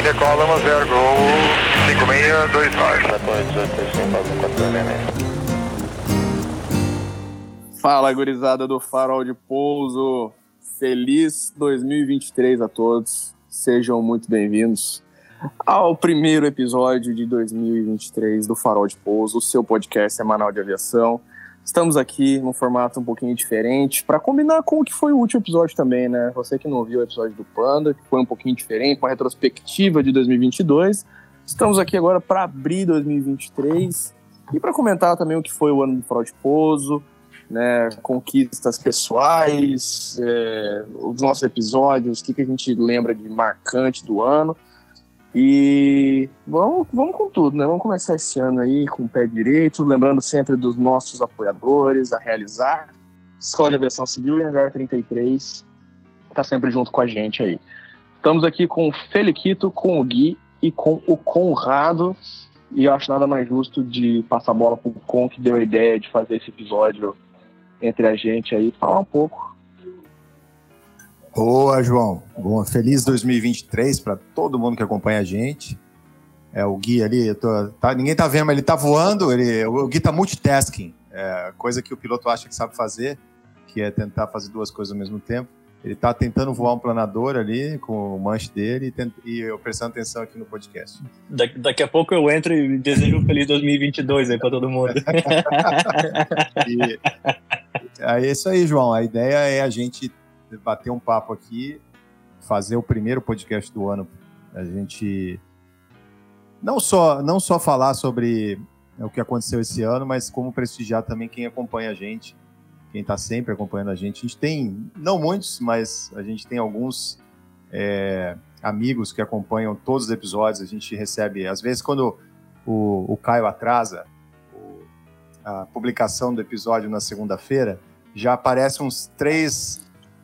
Quem decola 10 Gol 5629. Fala, gurizada do Farol de Pouso. Feliz 2023 a todos. Sejam muito bem-vindos ao primeiro episódio de 2023 do Farol de Pouso, o seu podcast semanal de aviação. Estamos aqui num formato um pouquinho diferente, para combinar com o que foi o último episódio também, né? Você que não ouviu o episódio do Panda, que foi um pouquinho diferente, com a retrospectiva de 2022. Estamos aqui agora para abrir 2023 e para comentar também o que foi o ano do Pouso, né, conquistas pessoais, é, os nossos episódios, o que, que a gente lembra de marcante do ano. E vamos, vamos com tudo, né? Vamos começar esse ano aí com o pé direito, lembrando sempre dos nossos apoiadores, a realizar. Escola de Aviação Civil e Hangar 33 tá sempre junto com a gente aí. Estamos aqui com o Feliquito, com o Gui e com o Conrado. E eu acho nada mais justo de passar a bola pro Con, que deu a ideia de fazer esse episódio entre a gente aí, falar um pouco Boa, João. Bom, feliz 2023 para todo mundo que acompanha a gente. É o Gui ali, tô, tá, ninguém tá vendo, mas ele tá voando. Ele, o Gui tá multitasking, é, coisa que o piloto acha que sabe fazer, que é tentar fazer duas coisas ao mesmo tempo. Ele tá tentando voar um planador ali com o manche dele e, e eu prestando atenção aqui no podcast. Da, daqui a pouco eu entro e desejo um feliz 2022 aí para todo mundo. e, é isso aí, João. A ideia é a gente bater um papo aqui, fazer o primeiro podcast do ano. A gente não só não só falar sobre o que aconteceu esse ano, mas como prestigiar também quem acompanha a gente, quem está sempre acompanhando a gente. A gente tem não muitos, mas a gente tem alguns é, amigos que acompanham todos os episódios. A gente recebe, às vezes, quando o, o Caio atrasa o, a publicação do episódio na segunda-feira, já aparece uns três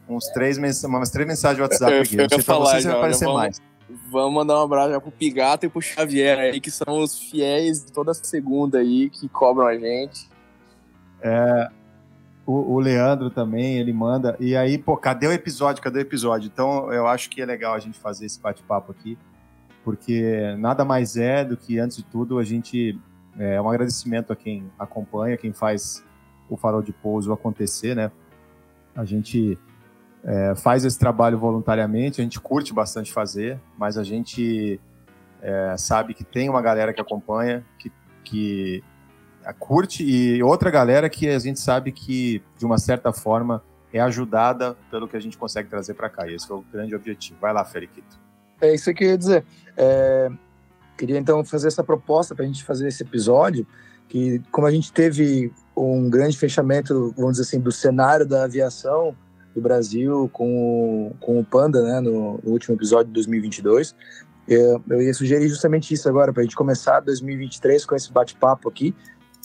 uns três, mens umas três mensagens de WhatsApp eu, aqui. Não sei falar, você vai aparecer vamos, mais. Vamos mandar um abraço já pro Pigato e pro Xavier aí, que são os fiéis de toda segunda aí, que cobram a gente. É, o, o, Leandro também, ele manda. E aí, pô, cadê o episódio? Cadê o episódio? Então, eu acho que é legal a gente fazer esse bate-papo aqui, porque nada mais é do que, antes de tudo, a gente. É um agradecimento a quem acompanha, quem faz o farol de pouso acontecer, né? A gente é, faz esse trabalho voluntariamente, a gente curte bastante fazer, mas a gente é, sabe que tem uma galera que acompanha, que, que curte, e outra galera que a gente sabe que, de uma certa forma, é ajudada pelo que a gente consegue trazer para cá. Esse é o grande objetivo. Vai lá, Feriquito. É isso que eu ia dizer. É, queria então fazer essa proposta para a gente fazer esse episódio, que como a gente teve um grande fechamento, vamos dizer assim, do cenário da aviação do Brasil com o, com o Panda, né, no, no último episódio de 2022. Eu, eu ia sugerir justamente isso agora, para a gente começar 2023 com esse bate-papo aqui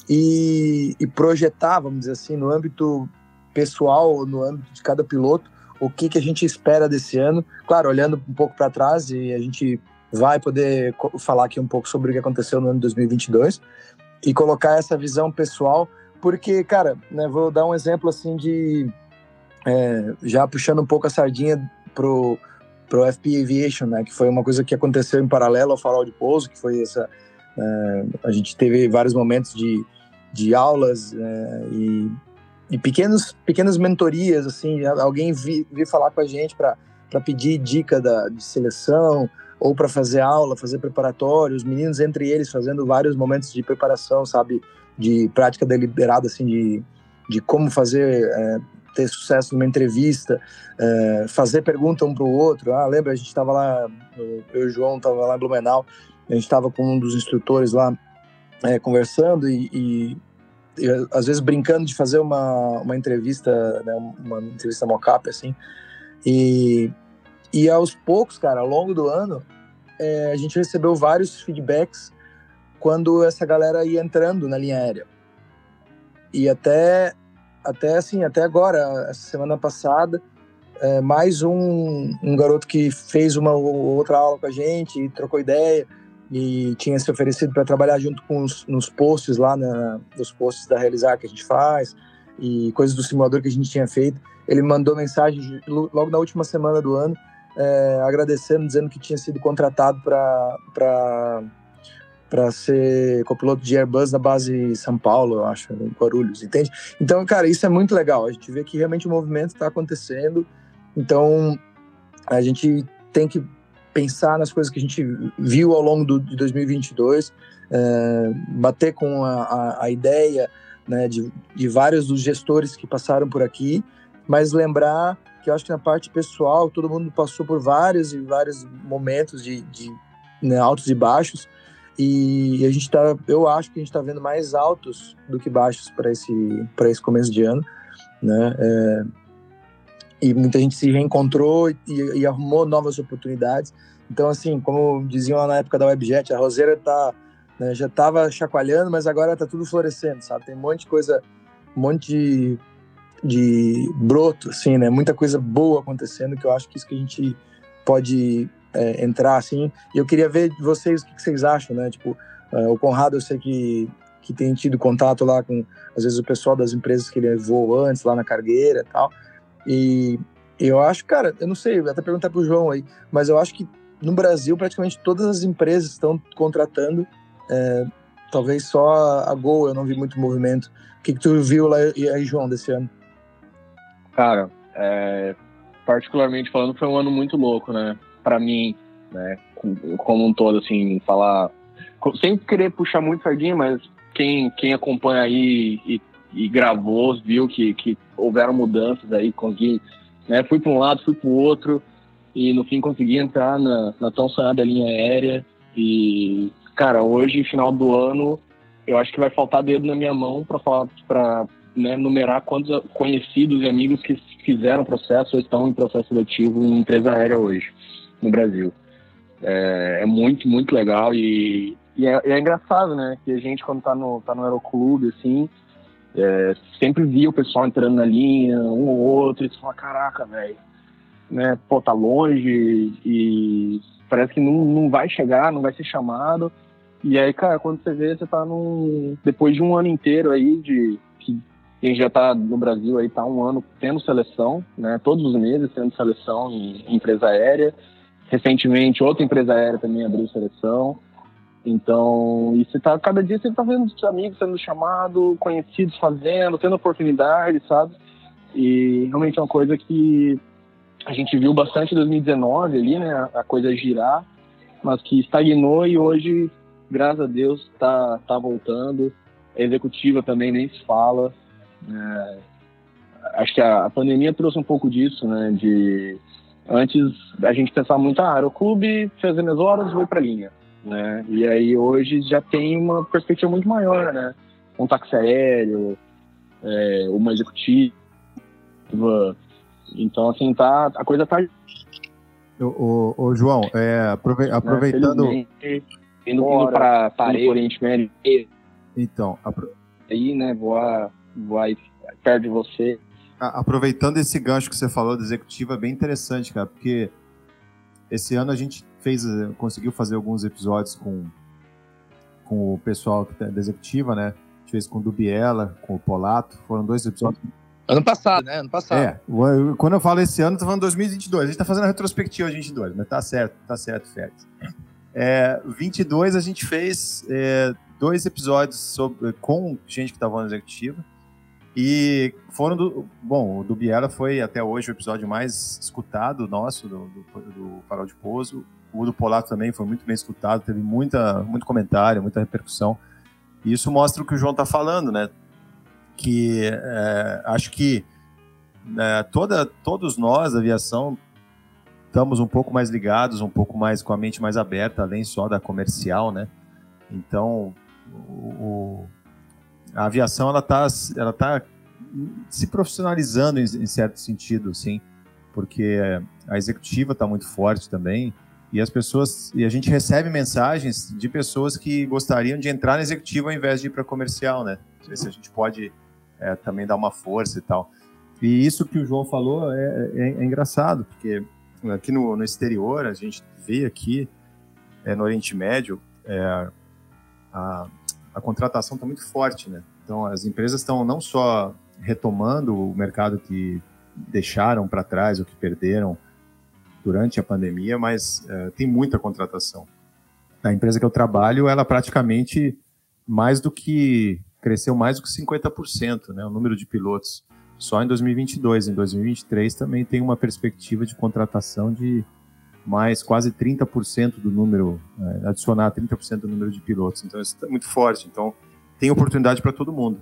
e, e, projetar, vamos dizer assim, no âmbito pessoal, no âmbito de cada piloto, o que, que a gente espera desse ano. Claro, olhando um pouco para trás e a gente vai poder falar aqui um pouco sobre o que aconteceu no ano de 2022 e colocar essa visão pessoal, porque, cara, né, vou dar um exemplo assim de é, já puxando um pouco a sardinha pro pro FP Aviation, né, que foi uma coisa que aconteceu em paralelo ao farol de pouso, que foi essa é, a gente teve vários momentos de, de aulas é, e, e pequenos pequenas mentorias assim, alguém vir vi falar com a gente para para pedir dica da, de seleção ou para fazer aula, fazer preparatório, os meninos entre eles fazendo vários momentos de preparação, sabe, de prática deliberada assim de de como fazer é, ter sucesso numa entrevista, é, fazer pergunta um para o outro. Ah, lembra, a gente estava lá, eu e o João estava lá em Blumenau, a gente estava com um dos instrutores lá é, conversando e, e, e, às vezes brincando de fazer uma, uma entrevista, né, uma entrevista mock-up, assim. E, e aos poucos, cara, ao longo do ano, é, a gente recebeu vários feedbacks quando essa galera ia entrando na linha aérea. E até até assim, até agora, essa semana passada, é, mais um, um garoto que fez uma outra aula com a gente, trocou ideia e tinha se oferecido para trabalhar junto com os nos posts lá, na, nos posts da Realizar que a gente faz e coisas do simulador que a gente tinha feito. Ele mandou mensagem logo na última semana do ano é, agradecendo, dizendo que tinha sido contratado para para ser copiloto de Airbus na base São Paulo, eu acho, em Guarulhos, entende? Então, cara, isso é muito legal. A gente vê que realmente o movimento está acontecendo. Então, a gente tem que pensar nas coisas que a gente viu ao longo do, de 2022, é, bater com a, a, a ideia né, de, de vários dos gestores que passaram por aqui, mas lembrar que eu acho que na parte pessoal todo mundo passou por vários e vários momentos de, de né, altos e baixos e a gente tá, eu acho que a gente está vendo mais altos do que baixos para esse para esse começo de ano, né? É, e muita gente se reencontrou e, e, arrumou novas oportunidades. Então, assim, como diziam lá na época da Webjet, a roseira tá, né, já estava chacoalhando, mas agora está tudo florescendo, sabe? Tem um monte de coisa, um monte de, de broto, assim, né? Muita coisa boa acontecendo, que eu acho que isso que a gente pode é, entrar, assim. E eu queria ver vocês o que, vocês acham, né? Tipo, é, o Conrado, eu sei que, que tem tido contato lá com, às vezes, o pessoal das empresas que ele levou antes, lá na cargueira e tal. E eu acho, cara, eu não sei, até perguntar pro João aí, mas eu acho que no Brasil praticamente todas as empresas estão contratando. É, talvez só a Gol eu não vi muito movimento. O que, que tu viu lá aí, João, desse ano? Cara, é, particularmente falando, foi um ano muito louco, né? Para mim, né? Como um todo, assim, falar. Sem querer puxar muito sardinha, mas quem, quem acompanha aí e, e gravou, viu que, que houveram mudanças aí, consegui, né? Fui para um lado, fui para o outro e no fim consegui entrar na, na tão sonhada linha aérea e cara hoje final do ano eu acho que vai faltar dedo na minha mão para falar para né, numerar quantos conhecidos e amigos que fizeram processo ou estão em processo seletivo em empresa aérea hoje no Brasil é, é muito muito legal e, e é, é, engraçado né que a gente quando tá no tá no aeroclube assim é, sempre via o pessoal entrando na linha um ou outro e fala caraca velho né, pô, tá longe e parece que não, não vai chegar, não vai ser chamado. E aí, cara, quando você vê, você tá num. Depois de um ano inteiro aí de. Que a gente já tá no Brasil aí, tá um ano tendo seleção, né? Todos os meses tendo seleção em empresa aérea. Recentemente, outra empresa aérea também abriu seleção. Então, e você tá, cada dia você tá vendo os amigos sendo chamados, conhecidos fazendo, tendo oportunidade, sabe? E realmente é uma coisa que a gente viu bastante em 2019 ali, né, a coisa girar, mas que estagnou e hoje, graças a Deus, está tá voltando. A executiva também nem se fala. É, acho que a, pandemia trouxe um pouco disso, né, de antes a gente pensava muito, ah, o clube fez as minhas horas, vou para linha, né, e aí hoje já tem uma perspectiva muito maior, né, um táxi aéreo, é, uma executiva, então, assim, tá, a coisa tá. Ô, ô, ô João, é, aprove né, aproveitando. Indo, indo para Paris, Oriente Médio. Então. Apro... Aí, né, voar, voar perto de você. Aproveitando esse gancho que você falou da executiva, é bem interessante, cara, porque esse ano a gente fez, conseguiu fazer alguns episódios com, com o pessoal tá da executiva, né? A gente fez com o Dubiela, com o Polato, foram dois episódios Ano passado, né? Ano passado. É, quando eu falo esse ano, tô falando 2022. A gente tá fazendo a retrospectiva de 22, mas tá certo, tá certo, Félix. É, 22 a gente fez é, dois episódios sobre, com gente que estava na executiva. E foram do. Bom, o do Biela foi até hoje o episódio mais escutado nosso, do, do, do Farol de Pouso. O do Polato também foi muito bem escutado, teve muita, muito comentário, muita repercussão. E isso mostra o que o João tá falando, né? que é, acho que é, toda, todos nós, aviação, estamos um pouco mais ligados, um pouco mais com a mente mais aberta, além só da comercial, né? Então, o, a aviação ela está ela tá se profissionalizando em, em, certo sentido, sim, porque a executiva está muito forte também e as pessoas e a gente recebe mensagens de pessoas que gostariam de entrar na executiva ao invés de ir para comercial, né? Sei se a gente pode é, também dar uma força e tal. E isso que o João falou é, é, é engraçado, porque aqui no, no, exterior, a gente vê aqui é, no Oriente Médio, é, a, a contratação está muito forte, né? Então, as empresas estão não só retomando o mercado que deixaram para trás ou que perderam durante a pandemia, mas uh, tem muita contratação. A empresa que eu trabalho, ela praticamente mais do que cresceu mais do que 50%, né, o número de pilotos só em 2022. Em 2023 também tem uma perspectiva de contratação de mais quase 30% do número, é, adicionar 30% do número de pilotos. Então isso é muito forte. Então tem oportunidade para todo mundo.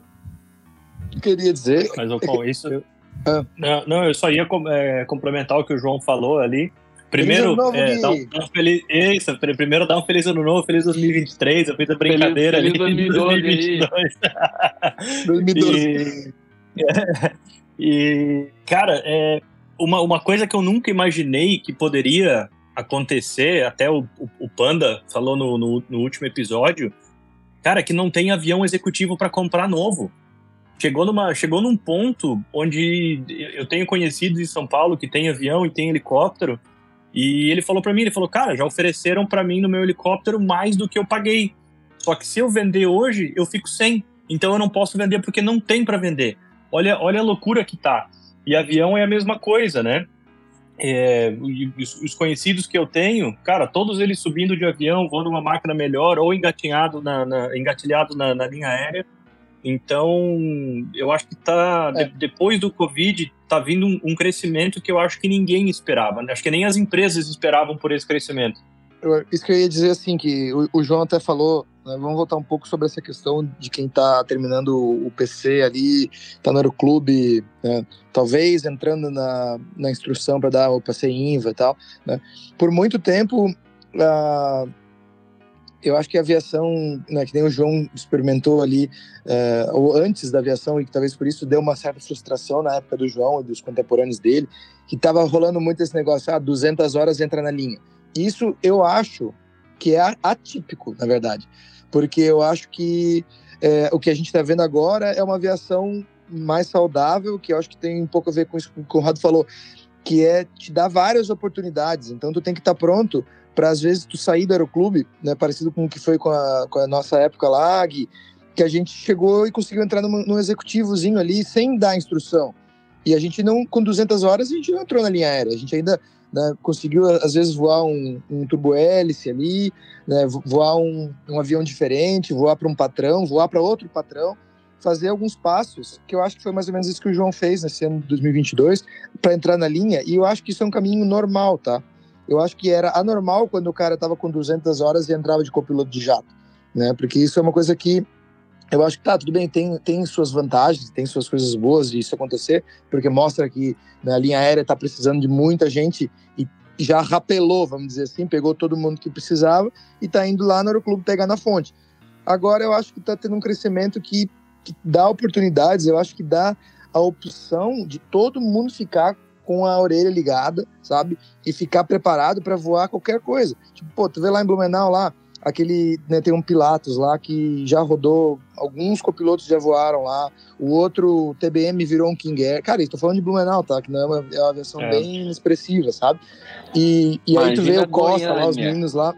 Eu queria dizer. Mas com isso. Ah. Não, não, eu só ia é, complementar o que o João falou ali. Primeiro, é, dá um, dá um feliz, isso, primeiro dá um feliz ano novo, feliz 2023. Eu fiz a brincadeira feliz, feliz ali. 2022. 2012. e, e, cara, é, uma, uma coisa que eu nunca imaginei que poderia acontecer, até o, o, o Panda falou no, no, no, último episódio, cara, que não tem avião executivo para comprar novo. Chegou, numa, chegou num ponto onde eu tenho conhecidos em São Paulo que tem avião e tem helicóptero, e ele falou para mim, ele falou, cara, já ofereceram para mim no meu helicóptero mais do que eu paguei. Só que se eu vender hoje, eu fico sem. Então eu não posso vender porque não tem para vender. Olha, olha a loucura que tá. E avião é a mesma coisa, né? É, os, os, conhecidos que eu tenho, cara, todos eles subindo de avião, voando uma máquina melhor ou engatinhado na, na engatilhado na, na linha aérea então, eu acho que tá é. de, depois do Covid tá vindo um, um, crescimento que eu acho que ninguém esperava. Né? Acho que nem as empresas esperavam por esse crescimento. Eu, isso que eu ia dizer assim que o, o João até falou. Né, vamos voltar um pouco sobre essa questão de quem está terminando o PC ali, está no aeroclube, né? talvez entrando na, na instrução para dar o PC INVA e tal. Né? Por muito tempo, eu acho que a aviação, né, que nem o João experimentou ali, uh, ou antes da aviação, e que talvez por isso deu uma certa frustração na época do João e dos contemporâneos dele, que estava rolando muito esse negócio, ah, 200 horas entra na linha. Isso eu acho que é atípico, na verdade, porque eu acho que é, o que a gente está vendo agora é uma aviação mais saudável, que eu acho que tem um pouco a ver com isso que o Conrado falou, que é te dar várias oportunidades. Então tu tem que estar tá pronto para às vezes tu sair do aeroclube, né, parecido com o que foi com a, com a nossa época lá, que, que a gente chegou e conseguiu entrar num, num executivozinho ali sem dar instrução. E a gente não, com 200 horas, a gente não entrou na linha aérea, a gente ainda né, conseguiu às vezes voar um, um turbo hélice ali, né, voar um, um avião diferente, voar para um patrão, voar para outro patrão, fazer alguns passos, que eu acho que foi mais ou menos isso que o João fez nesse ano de 2022, para entrar na linha, e eu acho que isso é um caminho normal, tá? Eu acho que era anormal quando o cara estava com 200 horas e entrava de copiloto de jato, né? Porque isso é uma coisa que eu acho que tá, tudo bem, tem, tem suas vantagens, tem suas coisas boas de isso acontecer, porque mostra que né, a linha aérea está precisando de muita gente e já rapelou, vamos dizer assim, pegou todo mundo que precisava e está indo lá no Aeroclube pegar na fonte. Agora eu acho que está tendo um crescimento que, que dá oportunidades, eu acho que dá a opção de todo mundo ficar com a orelha ligada, sabe? E ficar preparado para voar qualquer coisa. Tipo, pô, tu vê lá em Blumenau lá, aquele, né, tem um Pilatos lá que já rodou, alguns copilotos já voaram lá, o outro TBM virou um King Air. Cara, estou falando de Blumenau, tá? Que não é uma, é uma versão é. bem expressiva, sabe? E, e aí tu vê o Costa lá, os meninos lá.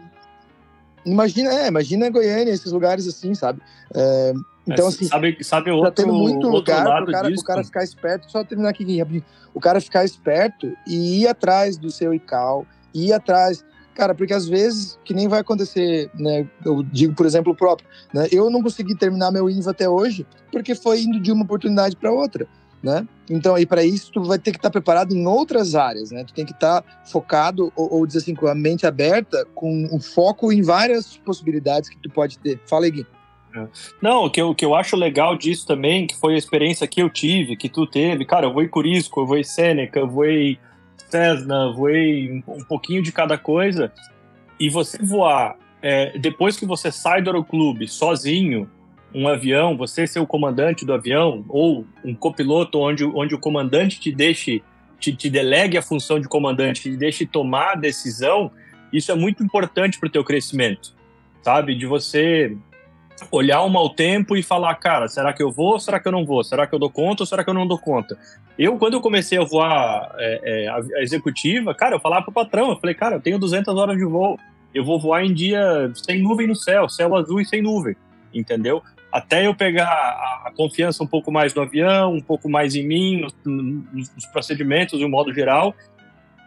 Imagina, é, imagina Goiânia, esses lugares assim, sabe? É, então, assim, sabe, sabe outro, tá tendo muito lugar pro cara, pro cara ficar esperto, só terminar aqui, o cara ficar esperto e ir atrás do seu ICAO, ir atrás, cara, porque às vezes, que nem vai acontecer, né, eu digo, por exemplo, o próprio, né, eu não consegui terminar meu INVA até hoje, porque foi indo de uma oportunidade para outra, né, então, aí para isso, tu vai ter que estar tá preparado em outras áreas, né, tu tem que estar tá focado, ou, ou dizer assim, com a mente aberta, com um foco em várias possibilidades que tu pode ter. Fala Gui. Não, o que, eu, o que eu acho legal disso também, que foi a experiência que eu tive, que tu teve, cara, eu vou em Curisco, eu vou em Sêneca, eu vou em Cessna, em um pouquinho de cada coisa, e você voar, é, depois que você sai do aeroclube sozinho, um avião, você ser o comandante do avião, ou um copiloto onde, onde o comandante te deixe, te, te delegue a função de comandante, te deixe tomar a decisão, isso é muito importante para o teu crescimento, sabe? De você olhar um mau tempo e falar, cara, será que eu vou? Será que eu não vou? Será que eu dou conta ou será que eu não dou conta? Eu, quando eu comecei a voar é, é, a executiva, cara, eu falava pro patrão, eu falei, cara, eu tenho 200 horas de voo, eu vou voar em dia sem nuvem no céu, céu azul e sem nuvem, entendeu? Até eu pegar a, confiança um pouco mais no avião, um pouco mais em mim, nos, nos procedimentos de um modo geral,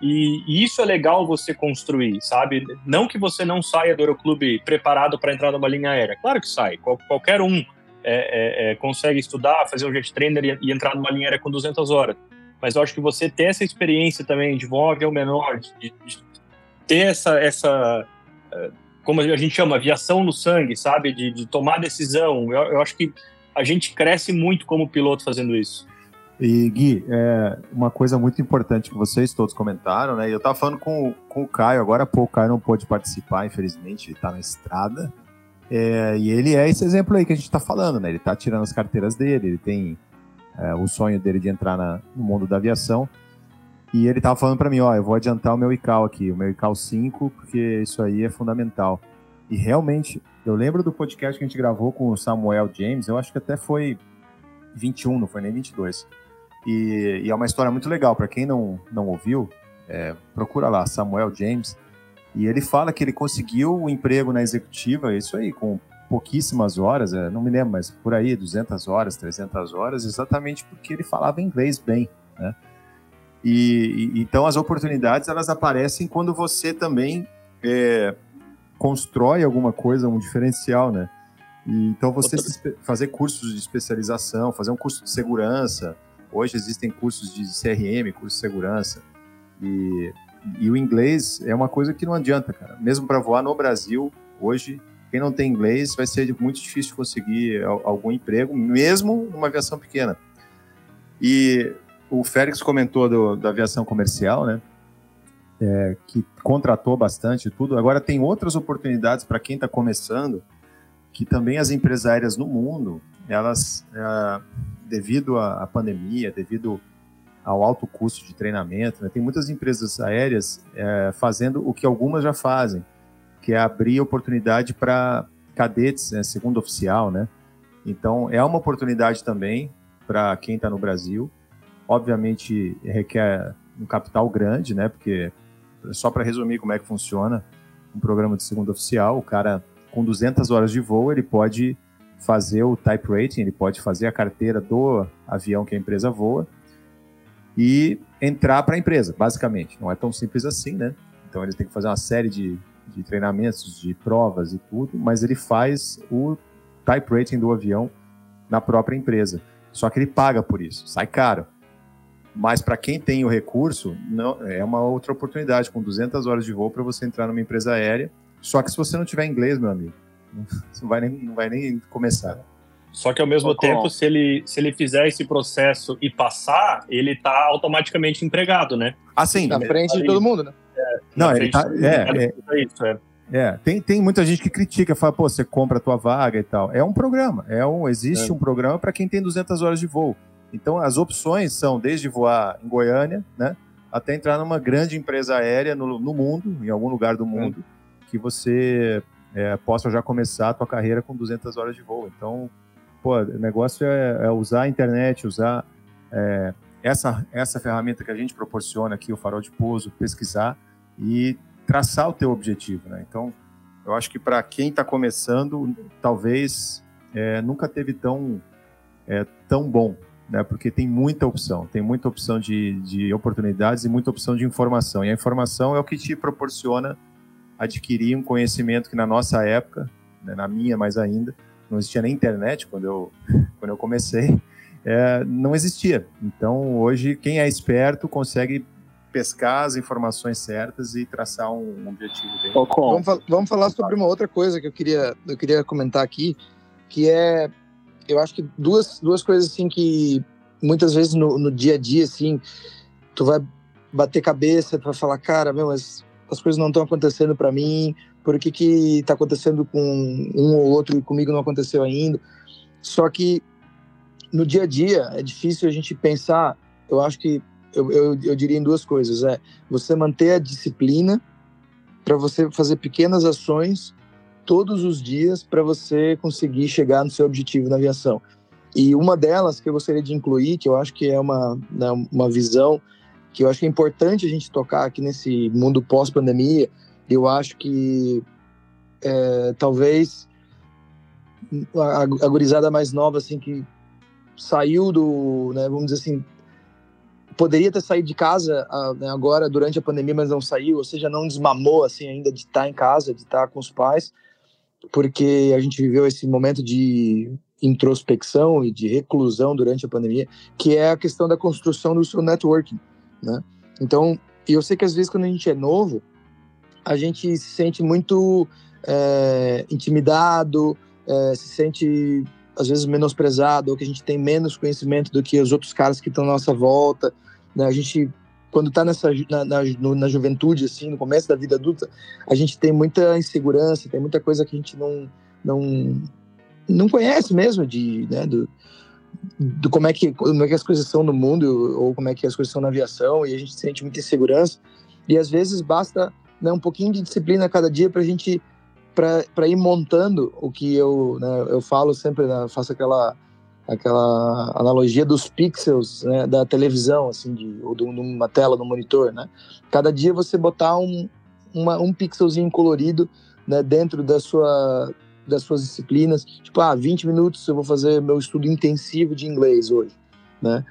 E, e, isso é legal você construir, sabe? Não que você não saia do aeroclube preparado para entrar numa linha aérea. Claro que sai. Qual, qualquer um é, é, é, consegue estudar, fazer um jet trainer e, e, entrar numa linha aérea com 200 horas. Mas eu acho que você ter essa experiência também de voar avião menor, de, de ter essa, essa é, como a gente chama, aviação no sangue, sabe? De, de tomar decisão. Eu, eu, acho que a gente cresce muito como piloto fazendo isso. E Gui, é uma coisa muito importante que vocês todos comentaram, né? Eu estava falando com, com o Caio, agora há pouco o Caio não pôde participar, infelizmente, ele está na estrada. É, e ele é esse exemplo aí que a gente está falando, né? Ele está tirando as carteiras dele, ele tem é, o sonho dele de entrar na, no mundo da aviação. E ele tava falando para mim, ó, eu vou adiantar o meu ICAO aqui, o meu ICAO 5, porque isso aí é fundamental. E realmente, eu lembro do podcast que a gente gravou com o Samuel James, eu acho que até foi 21, não foi nem 22. E, e é uma história muito legal, para quem não, não ouviu, é, procura lá, Samuel James. E ele fala que ele conseguiu o um emprego na executiva, isso aí, com pouquíssimas horas, é, não me lembro, mas por aí, 200 horas, 300 horas, exatamente porque ele falava inglês bem, né? E, e, então as oportunidades elas aparecem quando você também é, constrói alguma coisa, um diferencial, né? E, então você fazer cursos de especialização, fazer um curso de segurança. Hoje existem cursos de CRM, curso de segurança. E, e o inglês é uma coisa que não adianta, cara. Mesmo para voar no Brasil, hoje, quem não tem inglês vai ser muito difícil conseguir algum emprego, mesmo numa aviação pequena. E o Félix comentou do, da aviação comercial, né? É, que contratou bastante tudo. Agora tem outras oportunidades para quem está começando, que também as empresas aéreas no mundo, elas, é, devido à pandemia, devido ao alto custo de treinamento, né, tem muitas empresas aéreas é, fazendo o que algumas já fazem, que é abrir oportunidade para cadetes, né, segundo oficial, né? Então é uma oportunidade também para quem está no Brasil Obviamente requer um capital grande, né? Porque só para resumir como é que funciona um programa de segundo oficial, o cara com 200 horas de voo, ele pode fazer o type rating, ele pode fazer a carteira do avião que a empresa voa e entrar para a empresa, basicamente. Não é tão simples assim, né? Então ele tem que fazer uma série de, de treinamentos, de provas e tudo, mas ele faz o type rating do avião na própria empresa. Só que ele paga por isso, sai caro. Mas para quem tem o recurso, não, é uma outra oportunidade, com 200 horas de voo para você entrar numa empresa aérea. Só que se você não tiver inglês, meu amigo, não vai nem, não vai nem começar. Só que ao mesmo tempo, se ele, se ele fizer esse processo e passar, ele está automaticamente empregado, né? Ah, sim. Na frente de todo mundo, né? É, não, ele tá, é, é, é, isso, é. É, tem, tem muita gente que critica, fala, pô, você compra a tua vaga e tal. É um programa, é um, existe é. um programa para quem tem 200 horas de voo. Então, as opções são desde voar em Goiânia, né, até entrar numa grande empresa aérea no, no mundo, em algum lugar do mundo, que você é, já começar a tua carreira com 200 horas de voo. Então, pô, o negócio é, é usar a internet, usar é, essa, essa ferramenta que a gente proporciona aqui, o farol de pouso, pesquisar e traçar o teu objetivo, né? Então, eu acho que para quem está começando, talvez é, nunca teve tão, é, tão bom né? Porque tem muita opção, tem muita opção de, de oportunidades e muita opção de informação. E a informação é o que te proporciona adquirir um conhecimento que na nossa época, né, na minha mais ainda, não existia nem internet quando eu, quando eu comecei, é, não existia. Então, hoje, quem é esperto consegue pescar as informações certas e traçar um, objetivo bem. Vamos, vamos falar sobre uma outra coisa que eu queria, eu queria comentar aqui, que é eu acho que duas, duas coisas assim que muitas vezes no, no dia a dia, assim, tu vai bater cabeça, tu vai falar, cara, meu, mas as coisas não estão acontecendo para mim, por que que tá acontecendo com um ou outro e comigo não aconteceu ainda? Só que no dia a dia é difícil a gente pensar, eu acho que eu, eu, eu diria em duas coisas, é você manter a disciplina para você fazer pequenas ações todos os dias para você conseguir chegar no seu objetivo na aviação. E uma delas que eu gostaria de incluir, que eu acho que é uma, né, uma visão que eu acho que é importante a gente tocar aqui nesse mundo pós-pandemia, eu acho que é, talvez a, a gurizada mais nova, assim, que saiu do, né, vamos dizer assim, poderia ter saído de casa né, agora durante a pandemia, mas não saiu, ou seja, não desmamou assim ainda de estar em casa, de estar com os pais, porque a gente viveu esse momento de introspecção e de reclusão durante a pandemia, que é a questão da construção do seu networking, né? Então, eu sei que às vezes quando a gente é novo, a gente se sente muito é, intimidado, é, se sente às vezes menosprezado, ou que a gente tem menos conhecimento do que os outros caras que estão à nossa volta. Né? A gente, quando está nessa na, na, na, juventude, assim, no começo da vida adulta, a gente tem muita insegurança, tem muita coisa que a gente não não não conhece mesmo de, né, do, do como é que como é que as coisas são no mundo ou como é que as coisas são na aviação e a gente sente muita insegurança e às vezes basta né, um pouquinho de disciplina cada dia para a gente para ir montando o que eu, né, eu falo sempre, né, faço aquela aquela analogia dos pixels né, da televisão, assim, de, ou de uma tela no monitor, né? Cada dia você botar um, uma, um pixelzinho colorido né, dentro da sua, das suas disciplinas. Tipo, ah, 20 minutos eu vou fazer meu estudo intensivo de inglês hoje, né?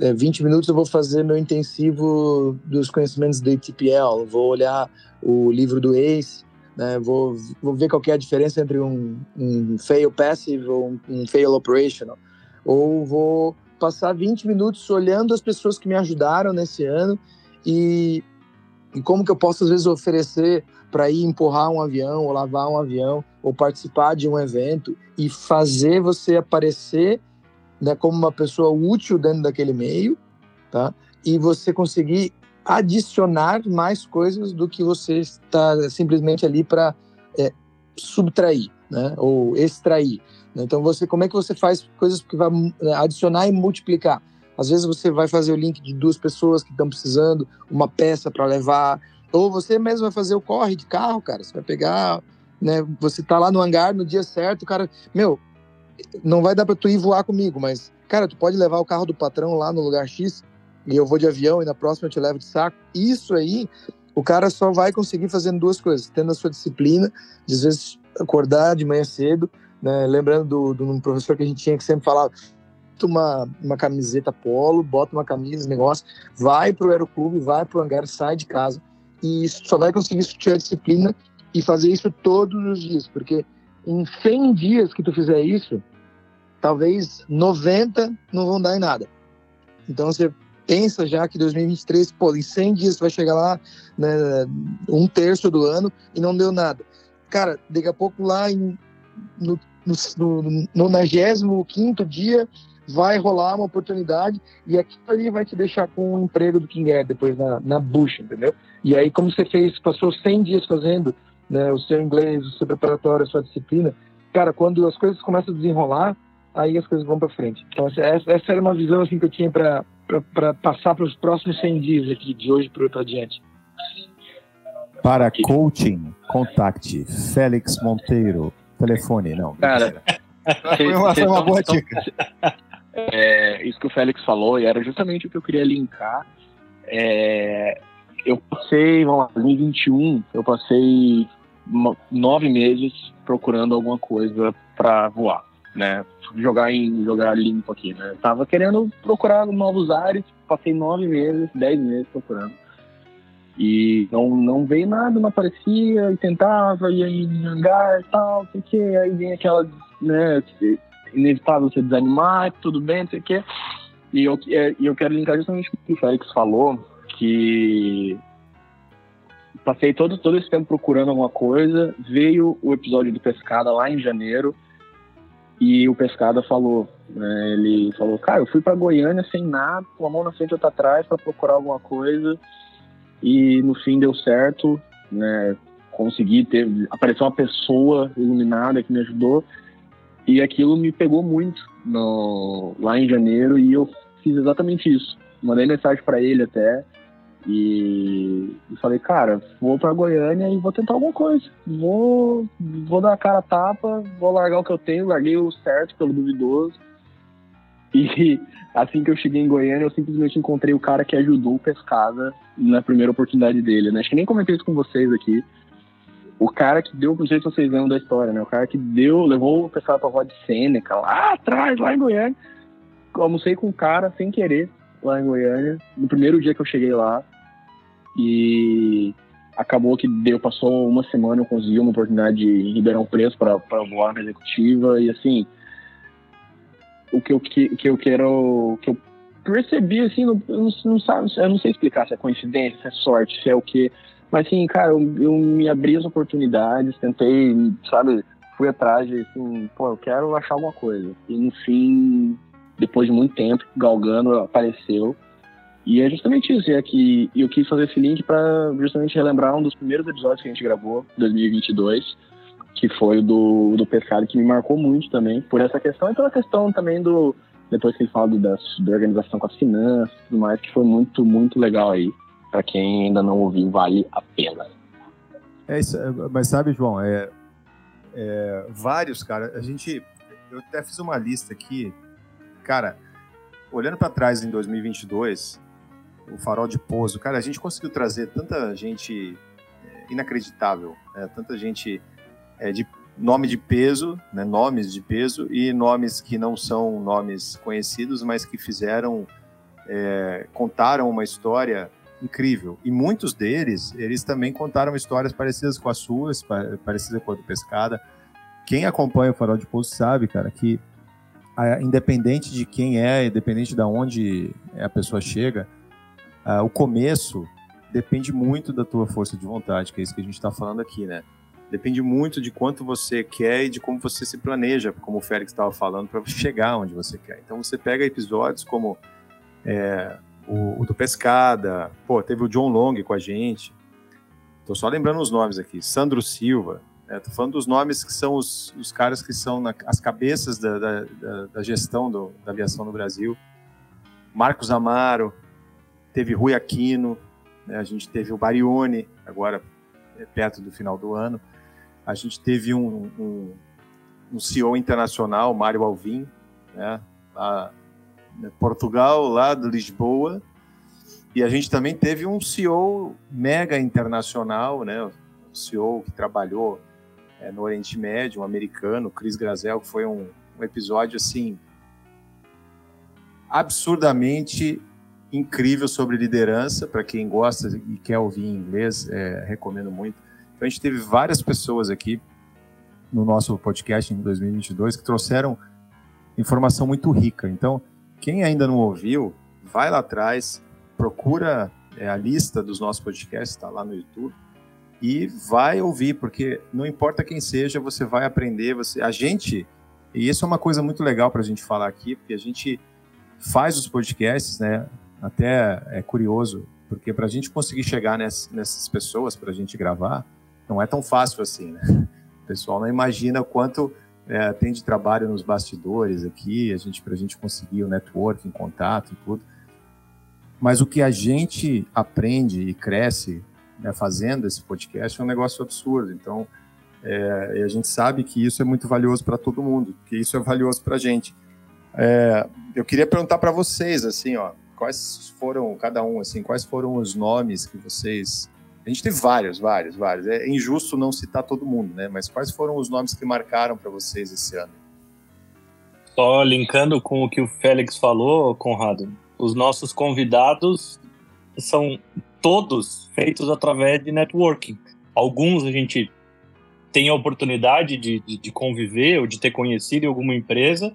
É, 20 minutos eu vou fazer meu intensivo dos conhecimentos da ATPL, vou olhar o livro do ACE, né? Vou, vou ver qual é a diferença entre um, um fail passive ou um, um fail operational. Ou vou passar 20 minutos olhando as pessoas que me ajudaram nesse ano e, e como que eu posso, às vezes, oferecer para ir empurrar um avião, ou lavar um avião, ou participar de um evento e fazer você aparecer né, como uma pessoa útil dentro daquele meio, tá? E você conseguir adicionar mais coisas do que você está simplesmente ali para é, subtrair, né? Ou extrair. Então você, como é que você faz coisas que vai é, adicionar e multiplicar? Às vezes você vai fazer o link de duas pessoas que estão precisando uma peça para levar, ou você mesmo vai fazer o corre de carro, cara. Você vai pegar, né? Você tá lá no hangar no dia certo, o cara, meu, não vai dar para tu ir voar comigo, mas cara, tu pode levar o carro do patrão lá no lugar X e eu vou de avião e na próxima eu te levo de saco. Isso aí, o cara só vai conseguir fazendo duas coisas, tendo a sua disciplina, de às vezes acordar de manhã cedo, né? Lembrando do, professor que a gente tinha que sempre falava, uma, uma camiseta polo, bota uma camisa, negócio, vai pro aeroclube, vai pro hangar, sai de casa. E só vai conseguir ter a disciplina e fazer isso todos os dias, porque em 100 dias que tu fizer isso, talvez 90 não vão dar em nada. Então você pensa já que 2023, pô, em 100 dias vai chegar lá, né, um terço do ano e não deu nada. Cara, daqui a pouco lá em, no, no, no 95 dia vai rolar uma oportunidade e aquilo ali vai te deixar com o emprego do King Air depois na, na bucha, entendeu? E aí, como você fez, passou 100 dias fazendo né, o seu inglês, o seu preparatório, a sua disciplina, cara, quando as coisas começam a desenrolar, aí as coisas vão para frente. Então, essa, essa era uma visão assim que eu tinha para para passar para os próximos 100 dias aqui, de hoje para adiante. Para coaching, contacte Félix Monteiro. Telefone, não. Cara, foi uma, foi uma boa dica. É, isso que o Félix falou, e era justamente o que eu queria linkar. É, eu passei, vamos lá, em 2021, eu passei nove meses procurando alguma coisa para voar, né? jogar em jogar limpo aqui, né? Tava querendo procurar novos ares, passei nove meses, dez meses procurando. E não, não veio nada, não aparecia, e tentava, ia em hangar e tal, sei que, aí vem aquela, né, inevitável você desanimar, tudo bem, sei que. E eu, é, eu quero linkar justamente com o que o Félix falou, que passei todo, todo esse tempo procurando alguma coisa, veio o episódio do Pescada lá em janeiro, e o Pescada falou, né, ele falou, cara, eu fui para Goiânia sem nada, com a mão na frente e outra atrás para procurar alguma coisa. E no fim deu certo, né, consegui ter, apareceu uma pessoa iluminada que me ajudou. E aquilo me pegou muito no, lá em janeiro e eu fiz exatamente isso. Mandei mensagem para ele até, e, e, falei, cara, vou para Goiânia e vou tentar alguma coisa. Vou, vou dar a cara a tapa, vou largar o que eu tenho, larguei o certo pelo duvidoso. E assim que eu cheguei em Goiânia, eu simplesmente encontrei o cara que ajudou o Pescada na primeira oportunidade dele, né? Acho que nem comentei isso com vocês aqui. O cara que deu, não sei se vocês lembram da história, né? O cara que deu, levou o Pescada pra voz de Sêneca, lá atrás, lá em Goiânia. Almocei com o cara sem querer lá em Goiânia, no primeiro dia que eu cheguei lá. E acabou que deu, passou uma semana, eu consegui uma oportunidade em Ribeirão Preto para voar na executiva. E assim, o que eu, que, que eu quero. que eu percebi, assim, não, não, não, sabe, eu não sei explicar se é coincidência, se é sorte, se é o quê. Mas assim, cara, eu, eu me abri as oportunidades, tentei, sabe, fui atrás de, assim, pô, eu quero achar alguma coisa. E no fim, depois de muito tempo, galgando, apareceu. E é justamente isso, é que eu quis fazer esse link para justamente relembrar um dos primeiros episódios que a gente gravou, 2022, que foi o do, do pescado, que me marcou muito também, por essa questão e pela questão também do, depois que ele fala da, da organização com as finanças e tudo mais, que foi muito, muito legal aí. Para quem ainda não ouviu, vale a pena. É isso, é, mas sabe, João, é, é, vários, cara, a gente. Eu até fiz uma lista aqui. Cara, olhando para trás em 2022, o Farol de Pouso, cara, a gente conseguiu trazer tanta gente é, inacreditável, né? tanta gente é, de nome de peso, né? nomes de peso e nomes que não são nomes conhecidos, mas que fizeram, é, contaram uma história incrível. E muitos deles, eles também contaram histórias parecidas com as suas, parecidas com a do Pescada. Quem acompanha o Farol de Pouso sabe, cara, que independente de quem é, independente de onde a pessoa chega, a, o começo depende muito da tua força de vontade, que é isso que a gente está falando aqui, né? Depende muito de quanto você quer e de como você se planeja, como o Félix estava falando, para chegar onde você quer. Então você pega episódios como é, o, o, do Pescada, pô, teve o John Long com a gente. Tô só lembrando os nomes aqui. Sandro Silva. Né? Tô falando dos nomes que são os, os caras que são na, as cabeças da, da, da, da gestão do, da aviação no Brasil. Marcos Amaro, teve Rui Aquino, né? a gente teve o Barione, agora é, perto do final do ano. A gente teve um, um, um CEO internacional, Mário Alvim, né? Lá, né, Portugal, lá de Lisboa. E a gente também teve um CEO mega internacional, né? O CEO que trabalhou é, no Oriente Médio, um americano, Chris Grazel, que foi um, um episódio assim absurdamente incrível sobre liderança. Para quem gosta e quer ouvir em inglês, é, recomendo muito. Então, a gente teve várias pessoas aqui no nosso podcast em 2022 que trouxeram informação muito rica. Então, quem ainda não ouviu, vai lá atrás, procura é, a lista dos nossos podcasts, está lá no YouTube, e vai ouvir, porque não importa quem seja, você vai aprender. Você, a gente, e isso é uma coisa muito legal para a gente falar aqui, porque a gente faz os podcasts, né? Até é curioso, porque para a gente conseguir chegar nessas, pessoas, para a gente gravar, não é tão fácil assim, né? O pessoal não imagina quanto é, tem de trabalho nos bastidores aqui, a gente para a gente conseguir o networking, contato e tudo. Mas o que a gente aprende e cresce né, fazendo esse podcast é um negócio absurdo. Então, é, a gente sabe que isso é muito valioso para todo mundo, que isso é valioso para a gente. É, eu queria perguntar para vocês, assim, ó, quais foram cada um, assim, quais foram os nomes que vocês a gente teve vários, vários, vários. É injusto não citar todo mundo, né? Mas quais foram os nomes que marcaram para vocês esse ano? Só linkando com o que o Félix falou, Conrado, os nossos convidados são todos feitos através de networking. Alguns a gente tem a oportunidade de, de, de conviver ou de ter conhecido em alguma empresa,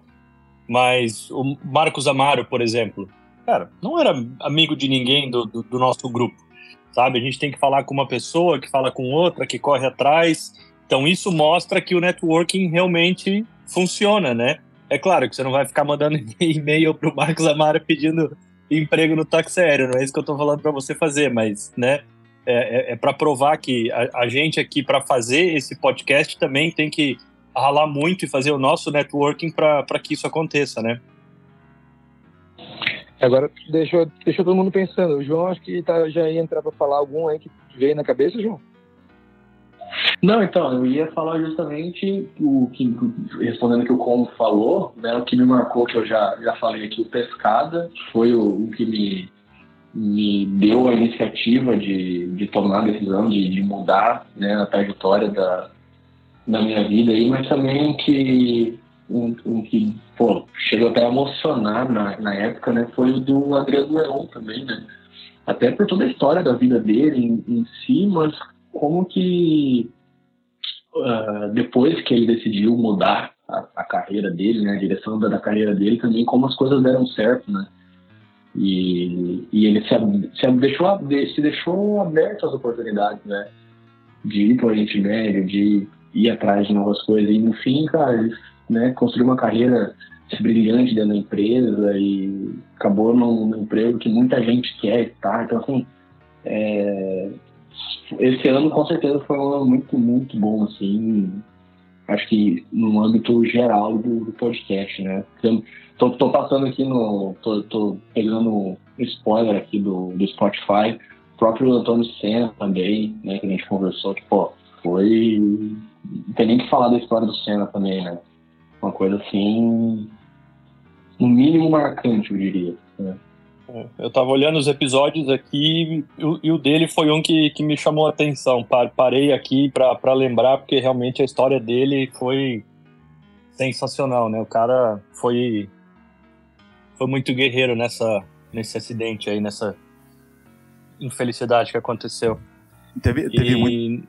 mas o Marcos Amaro, por exemplo, cara, não era amigo de ninguém do, do, do nosso grupo sabe? A gente tem que falar com uma pessoa, que fala com outra, que corre atrás. Então isso mostra que o networking realmente funciona, né? É claro que você não vai ficar mandando e-mail para o Marcos Amaro pedindo emprego no táxi aéreo, não é isso que eu estou falando para você fazer, mas, né? É, é, é para provar que a, a gente aqui, para fazer esse podcast, também tem que ralar muito e fazer o nosso networking para que isso aconteça, né? Agora, deixou, deixou todo mundo pensando. O João, acho que tá, já ia entrar para falar algum aí que veio na cabeça, João? Não, então, eu ia falar justamente o que, respondendo o que o Como falou, né, o que me marcou, que eu já, já falei aqui, o Pescada, foi o, o que me, me deu a iniciativa de, de tomar a decisão de, de mudar né, a trajetória da, da minha vida aí, mas também que um, um que pô, chegou até a emocionar na, na época, né? Foi o do Adriano Leão também, né? Até por toda a história da vida dele em, em si, mas como que uh, depois que ele decidiu mudar a, a, carreira dele, né, a direção da, da, carreira dele, também como as coisas deram certo, né? E, e ele se, se, deixou, se deixou aberto às oportunidades, né? De ir para o Oriente Médio, de ir atrás de novas coisas. E no fim, cara, ele né, construiu uma carreira brilhante dentro da empresa e acabou num, num emprego que muita gente quer estar. Então, assim, é, esse ano com certeza foi um ano muito, muito bom, assim. Acho que no âmbito geral do, do podcast, né? Tô, tô, passando aqui no. Tô, tô pegando spoiler aqui do, do Spotify. O próprio Antônio Senna também, né? Que a gente conversou, pô, foi. Não tem nem que falar da história do Senna também, né? Uma coisa assim. No mínimo marcante, eu diria. Né? É, eu tava olhando os episódios aqui e o, dele foi um que, que me chamou a atenção. Parei aqui para lembrar, porque realmente a história dele foi sensacional, né? O cara foi, foi muito guerreiro nessa, nesse acidente aí, nessa infelicidade que aconteceu. Teve, teve e muito...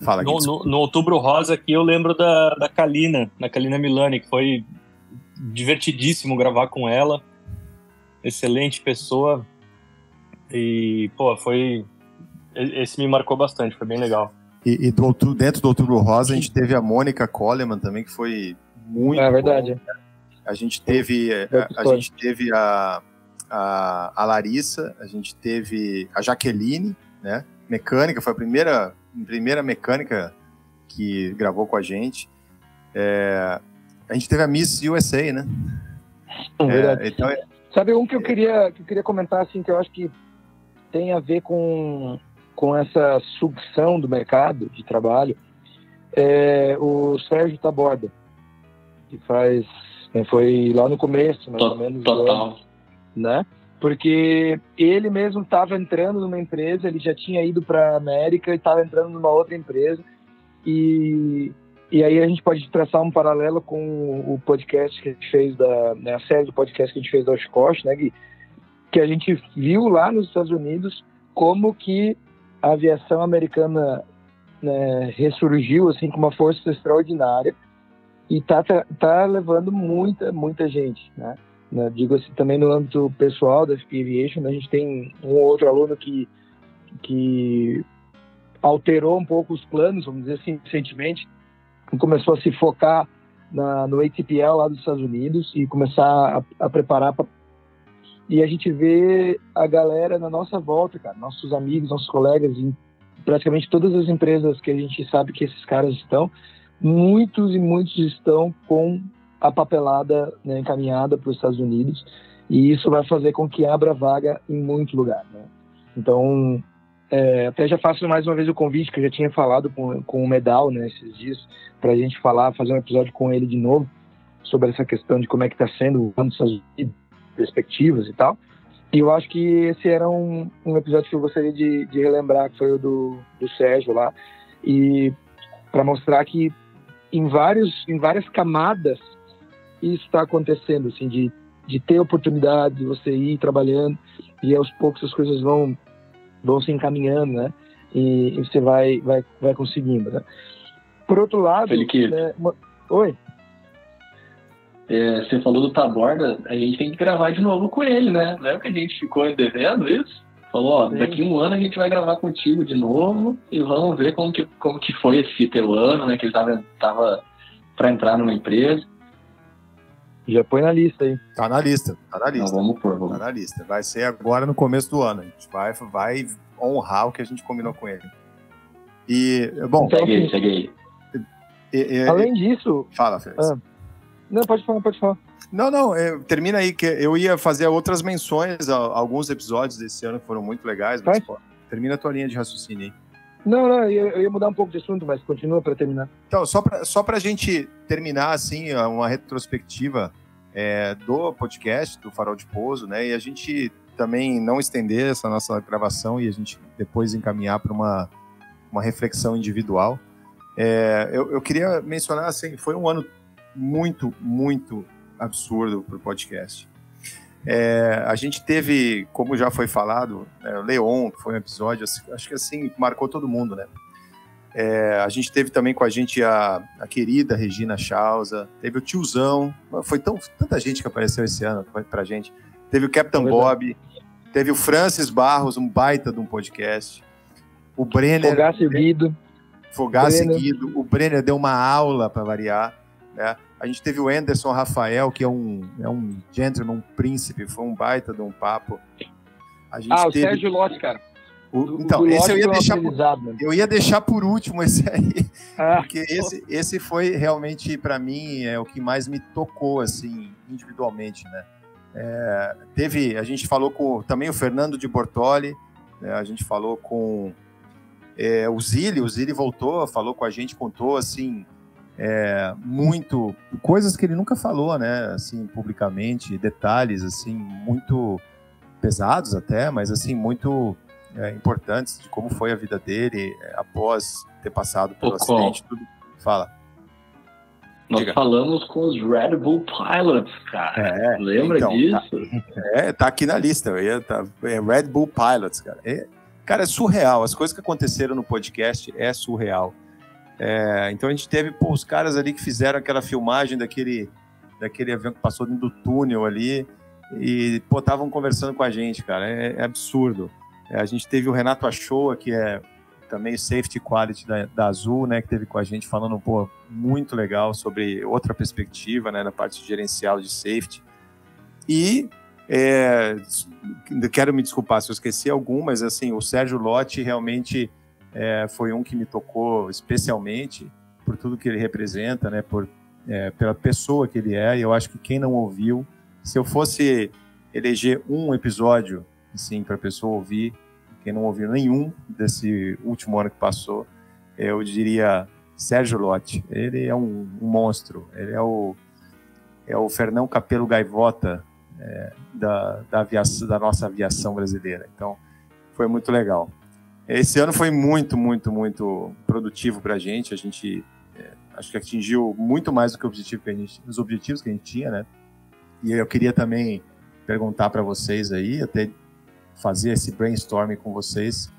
Fala, no, no, no, Outubro Rosa aqui eu lembro da, da Kalina, da Kalina Milani, que foi divertidíssimo gravar com ela excelente pessoa. E, pô, foi. Esse me marcou bastante, foi bem legal. E, e do outro, dentro do Outubro Rosa, a gente teve a Mônica Coleman também, que foi muito. É verdade. Bom. A gente teve, a, a gente teve a, a, a, Larissa, a gente teve a Jaqueline, né? Mecânica, foi a primeira, primeira mecânica que gravou com a gente. É, a gente teve a Miss USA, né? É, então, é, Sabe um que eu queria que eu queria comentar assim que eu acho que tem a ver com com essa sucção do mercado de trabalho é o Sérgio Taborda que faz foi lá no começo mais ou menos total ano, né porque ele mesmo estava entrando numa empresa ele já tinha ido para América e estava entrando numa outra empresa e e aí a gente pode traçar um paralelo com o podcast que a gente fez da né, a série do podcast que a gente fez da Oshkosh, né, Gui? Que a gente viu lá nos Estados Unidos como que a aviação americana né, ressurgiu assim com uma força extraordinária e tá, tá, tá levando muita muita gente, né? Né? Digo assim também no âmbito pessoal da FP Aviation, a gente tem um outro aluno que que alterou um pouco os planos, vamos dizer assim, recentemente, começou a se focar na, no ATPL lá dos Estados Unidos e começar a, a preparar para e a gente vê a galera na nossa volta, cara, nossos amigos, nossos colegas, em praticamente todas as empresas que a gente sabe que esses caras estão, muitos e muitos estão com a papelada né, encaminhada para os Estados Unidos e isso vai fazer com que abra vaga em muito lugar, né? Então, é, até já faço mais uma vez o convite, que eu já tinha falado com, com o Medal né, esses dias, para a gente falar, fazer um episódio com ele de novo, sobre essa questão de como é que está sendo o ano dos perspectivas e tal. E eu acho que esse era um, um episódio que eu gostaria de, de relembrar, que foi o do, do Sérgio lá, e para mostrar que em, vários, em várias camadas isso está acontecendo, assim, de, de ter oportunidade, de você ir trabalhando, e aos poucos as coisas vão vão se encaminhando, né? E, e você vai, vai, vai conseguindo, né? Por outro lado... Felipe, né, uma... Oi? É, você falou do Taborda, a gente tem que gravar de novo com ele, né? Lembra que a gente ficou devendo isso? Falou, ó, Sim. daqui um ano a gente vai gravar contigo de novo e vamos ver como que, como que foi esse teu ano, né? Que ele tava, tava para entrar numa empresa. Já põe na lista aí. Tá na lista, tá na lista. Não, vamos pôr, vamos. Tá na lista. Vai ser agora no começo do ano. A gente vai, vai honrar o que a gente combinou com ele. E, bom. Segue aí, segue aí. E, e, Além disso. Fala, Félix. Ah, não, pode falar, pode falar. Não, não, é, termina aí, que eu ia fazer outras menções a, a alguns episódios desse ano que foram muito legais, mas pô, termina a tua linha de raciocínio aí. Não, não, eu ia mudar um pouco de assunto, mas continua para terminar. Então, só para só a gente terminar, assim, uma retrospectiva é, do podcast, do Farol de Pouso, né? E a gente também não estender essa nossa gravação e a gente depois encaminhar para uma, uma reflexão individual. É, eu, eu, queria mencionar, assim, foi um ano muito, muito absurdo para o podcast. É, a gente teve, como já foi falado, é, Leon, que foi um episódio, acho que assim, marcou todo mundo, né? É, a gente teve também com a gente a, a querida Regina Chausa, teve o tiozão, foi tão, tanta gente que apareceu esse ano pra gente. Teve o Captain Bob, teve o Francis Barros, um baita de um podcast. O Brenner. Fogaça e Guido. Fogaça e Guido. O Brenner deu uma aula para variar. Né? A gente teve o Anderson Rafael, que é um, é um gentleman, um príncipe, foi um baita de um papo. Ah, o teve... Sérgio Lotti, cara. O, então, esse eu ia deixar por, eu ia deixar por último esse aí, ah, porque esse, esse foi realmente para mim é o que mais me tocou assim individualmente, né? É, teve, a gente falou com também o Fernando de Bortoli, né, a gente falou com é, o Zili, o Zili voltou, falou com a gente, contou assim é, muito coisas que ele nunca falou, né? Assim publicamente, detalhes assim muito pesados até, mas assim muito é, importantes de como foi a vida dele é, após ter passado pelo acidente. Tudo. Fala. Nós Diga. falamos com os Red Bull Pilots, cara. É, Lembra então, disso? Tá, é, tá aqui na lista. Eu ia, tá, é Red Bull Pilots, cara. É, cara, é surreal. As coisas que aconteceram no podcast é surreal. É, então a gente teve pô, os caras ali que fizeram aquela filmagem daquele, daquele avião que passou dentro do túnel ali e estavam conversando com a gente, cara. É, é absurdo. É, a gente teve o Renato Achoa, que é também Safety Quality da, da, Azul, né, que teve com a gente falando pouco muito legal sobre outra perspectiva, né, na parte gerencial de safety. E é, quero me desculpar se eu esqueci algum, mas assim, o Sérgio Lotti realmente é, foi um que me tocou especialmente por tudo que ele representa, né, por, é, pela pessoa que ele é. E eu acho que quem não ouviu, se eu fosse eleger um episódio assim, para a pessoa ouvir. Quem não ouviu nenhum desse último ano que passou, eu diria Sérgio Lotti. Ele é um, um monstro. Ele é o, é o Fernão Capelo Gaivota é, da, da, aviação, da nossa aviação brasileira. Então, foi muito legal. Esse ano foi muito, muito, muito produtivo para a gente. A gente é, acho que atingiu muito mais do que objetivo que gente, os objetivos que a gente tinha, né? E eu queria também perguntar para vocês aí, até fazer esse brainstorming com vocês.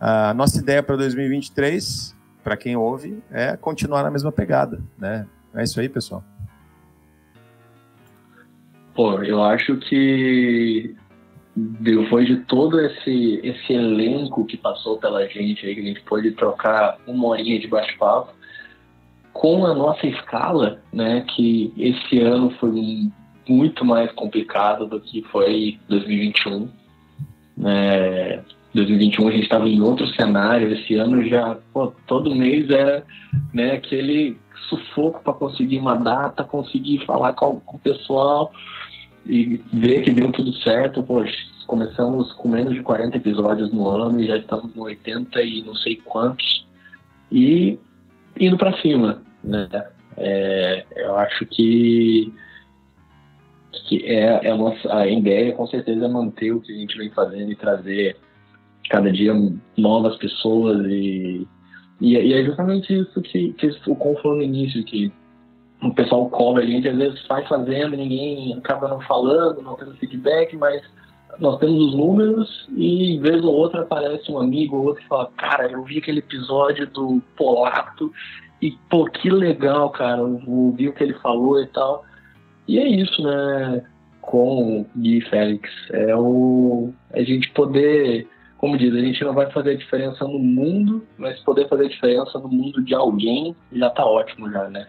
A nossa ideia para 2023, para quem ouve, é continuar na mesma pegada, né? É isso aí, pessoal. Pô, eu acho que depois de todo esse, esse elenco que passou pela gente aí, que a gente pôde trocar uma horinha de bate-papo, com a nossa escala, né, que esse ano foi muito mais complicado do que foi 2021. É, 2021 a gente estava em outro cenário, esse ano já, pô, todo mês era né, aquele sufoco para conseguir uma data, conseguir falar com, com, o pessoal e ver que deu tudo certo. Poxa, começamos com menos de 40 episódios no ano e já estamos no 80 e não sei quantos. E indo para cima, né? É, eu acho que que é, é a nossa a ideia com certeza é manter o que a gente vem fazendo e trazer cada dia novas pessoas e, e, e é justamente isso que, que o Con falou no início, que o pessoal cobra a gente, às vezes vai fazendo, ninguém acaba não falando, não tendo feedback, mas nós temos os números e vez ou outra aparece um amigo ou outro que fala, cara, eu vi aquele episódio do Polato e pô, que legal, cara, ouvi o que ele falou e tal. E é isso, né? Com o Gui Félix. É o a gente poder, como diz, a gente não vai fazer a diferença no mundo, mas poder fazer a diferença no mundo de alguém já tá ótimo já, né?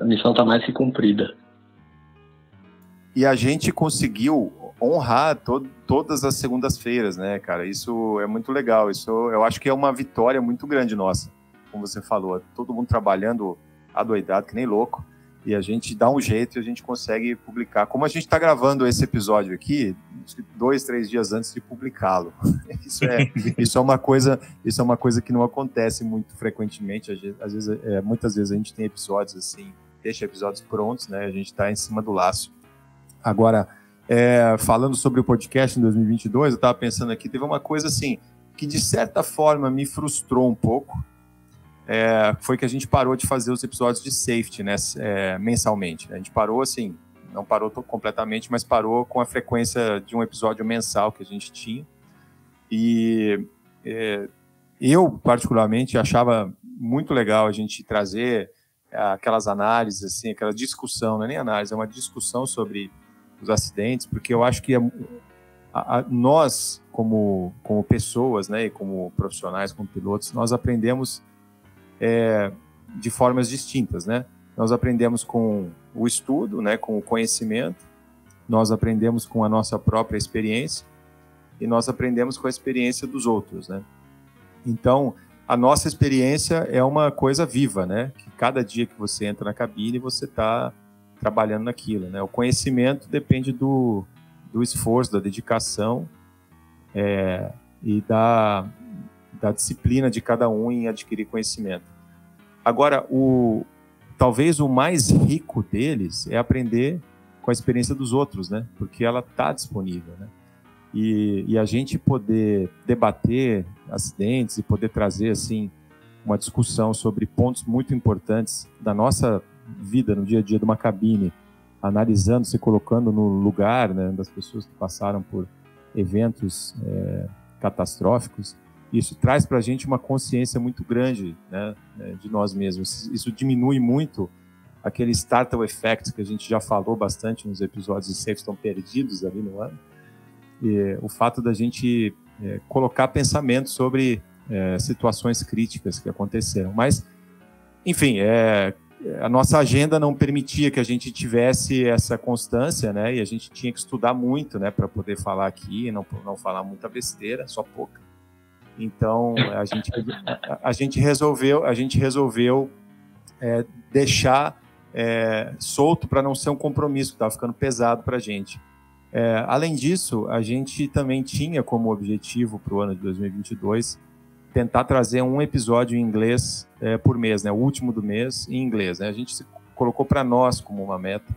A missão tá mais que cumprida. E a gente conseguiu honrar to todas as segundas-feiras, né, cara? Isso é muito legal. Isso eu acho que é uma vitória muito grande nossa, como você falou. Todo mundo trabalhando adoidado, que nem louco e a gente dá um jeito e a gente consegue publicar. Como a gente está gravando esse episódio aqui, dois, três dias antes de publicá-lo. Isso é, isso é uma coisa, isso é uma coisa que não acontece muito frequentemente. Às vezes, é, muitas vezes a gente tem episódios assim, deixa episódios prontos, né? A gente está em cima do laço. Agora, é, falando sobre o podcast em 2022, eu estava pensando aqui, teve uma coisa assim que de certa forma me frustrou um pouco, é, foi que a gente parou de fazer os episódios de safety, né, é, mensalmente. A gente parou assim, não parou completamente, mas parou com a frequência de um episódio mensal que a gente tinha. E é, eu, particularmente, achava muito legal a gente trazer aquelas análises, assim, aquela discussão, não é nem análise, é uma discussão sobre os acidentes, porque eu acho que a, a, nós, como, como pessoas, né, e como profissionais, como pilotos, nós aprendemos é, de formas distintas, né? Nós aprendemos com o estudo, né, com o conhecimento, nós aprendemos com a nossa própria experiência e nós aprendemos com a experiência dos outros, né? Então, a nossa experiência é uma coisa viva, né? Que cada dia que você entra na cabine, você está trabalhando naquilo, né? O conhecimento depende do, do esforço, da dedicação é, e da, da disciplina de cada um em adquirir conhecimento. Agora, o, talvez o mais rico deles é aprender com a experiência dos outros, né? Porque ela está disponível, né? E, e, a gente poder debater acidentes e poder trazer assim uma discussão sobre pontos muito importantes da nossa vida no dia a dia de uma cabine, analisando, se colocando no lugar né, das pessoas que passaram por eventos é, catastróficos, isso traz para a gente uma consciência muito grande né, né, de nós mesmos. Isso diminui muito aquele startup effect que a gente já falou bastante nos episódios de Safe estão perdidos ali no ano. E, o fato da gente é, colocar pensamento sobre é, situações críticas que aconteceram. Mas, enfim, é, a nossa agenda não permitia que a gente tivesse essa constância, né? E a gente tinha que estudar muito, né, para poder falar aqui, não não falar muita besteira, só pouca. Então a gente, a, a gente resolveu, a gente resolveu é, deixar é, solto para não ser um compromisso que estava ficando pesado para a gente. É, além disso, a gente também tinha como objetivo para o ano de 2022 tentar trazer um episódio em inglês é, por mês, né? O último do mês em inglês. Né? A gente se colocou para nós como uma meta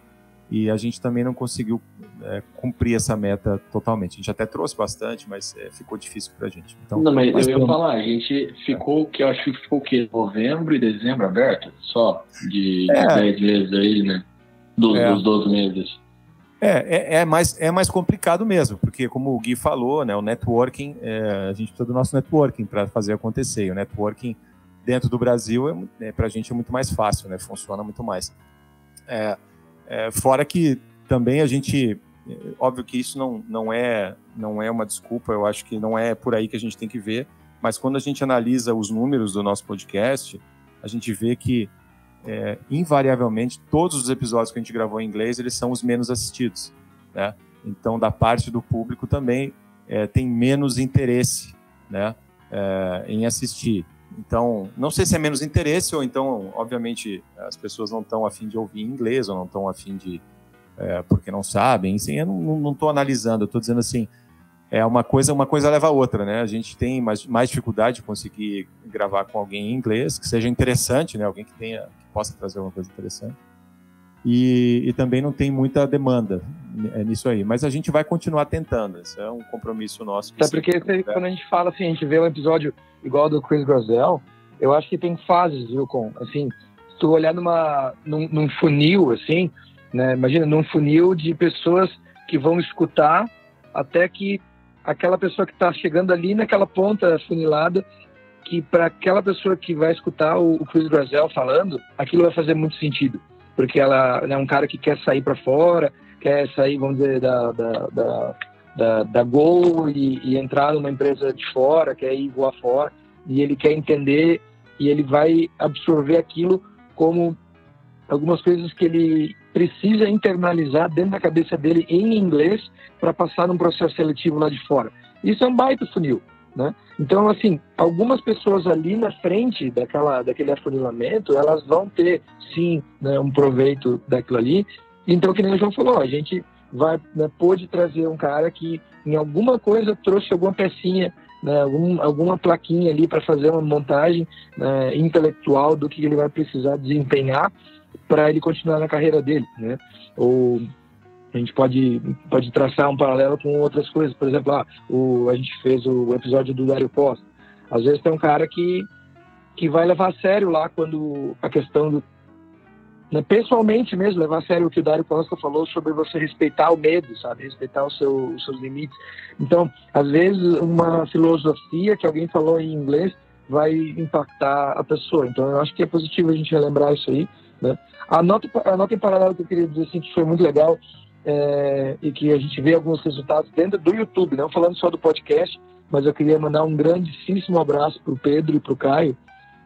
e a gente também não conseguiu é, cumprir essa meta totalmente. A gente até trouxe bastante, mas é, ficou difícil para a gente. Então, não, mas, mas eu ia falar, a gente ficou, que eu acho que ficou o quê? Novembro e dezembro aberto? Só de, é. 10 meses aí, né? Dos, é. dos 12 meses. É, é, é, mais, é mais complicado mesmo, porque como o Gui falou, né, o networking, é, a gente precisa do nosso networking para fazer acontecer. O networking dentro do Brasil, é, é para a gente é muito mais fácil, né, funciona muito mais. É, é, fora que também a gente, óbvio que isso não, não, é, não é uma desculpa, eu acho que não é por aí que a gente tem que ver, mas quando a gente analisa os números do nosso podcast, a gente vê que é, invariavelmente todos os episódios que a gente gravou em inglês eles são os menos assistidos, né? Então da parte do público também é, tem menos interesse, né, é, em assistir. Então, não sei se é menos interesse ou então, obviamente, as pessoas não estão afim de ouvir inglês ou não estão afim de. É, porque não sabem. Assim, eu não estou analisando, eu estou dizendo assim. É uma coisa, uma coisa leva a outra, né? A gente tem mais, mais dificuldade de conseguir gravar com alguém em inglês, que seja interessante, né? Alguém que tenha, que possa trazer alguma coisa interessante. E, e, também não tem muita demanda nisso aí. Mas a gente vai continuar tentando. Isso é um compromisso nosso. Até porque quando a gente fala assim, a gente vê um episódio igual do Chris Grozel, eu acho que tem fases, viu, com assim, se tu olhar numa, num, num funil, assim, né, imagina, num funil de pessoas que vão escutar até que aquela pessoa que está chegando ali naquela ponta funilada, que para aquela pessoa que vai escutar o, o Chris Grozel falando, aquilo vai fazer muito sentido, porque ela é um cara que quer sair para fora, quer sair, vamos dizer, da, da, da da, da Gol e, e, entrar numa empresa de fora, quer ir voar fora, e ele quer entender e ele vai absorver aquilo como algumas coisas que ele precisa internalizar dentro da cabeça dele em inglês para passar num processo seletivo lá de fora. Isso é um baita funil, né? Então, assim, algumas pessoas ali na frente daquela, daquele afunilamento, elas vão ter, sim, né, um proveito daquilo ali. Então, que nem o João falou, a gente vai né, pôde trazer um cara que em alguma coisa trouxe alguma pecinha, né, algum, alguma plaquinha ali para fazer uma montagem né, intelectual do que ele vai precisar desempenhar para ele continuar na carreira dele, né? Ou a gente pode, pode traçar um paralelo com outras coisas, por exemplo, ah, o, a gente fez o episódio do Dario Costa. Às vezes tem um cara que que vai levar a sério lá quando a questão do né, pessoalmente mesmo, levar a sério o que o Dário Costa falou sobre você respeitar o medo, sabe? Respeitar seu, os seus limites. Então, às vezes, uma filosofia que alguém falou em inglês vai impactar a pessoa. Então, eu acho que é positivo a gente relembrar isso aí. Né? A, nota, a nota em paralelo que eu queria dizer assim, que foi muito legal é, e que a gente vê alguns resultados dentro do YouTube, não falando só do podcast, mas eu queria mandar um grandíssimo abraço para o Pedro e para o Caio,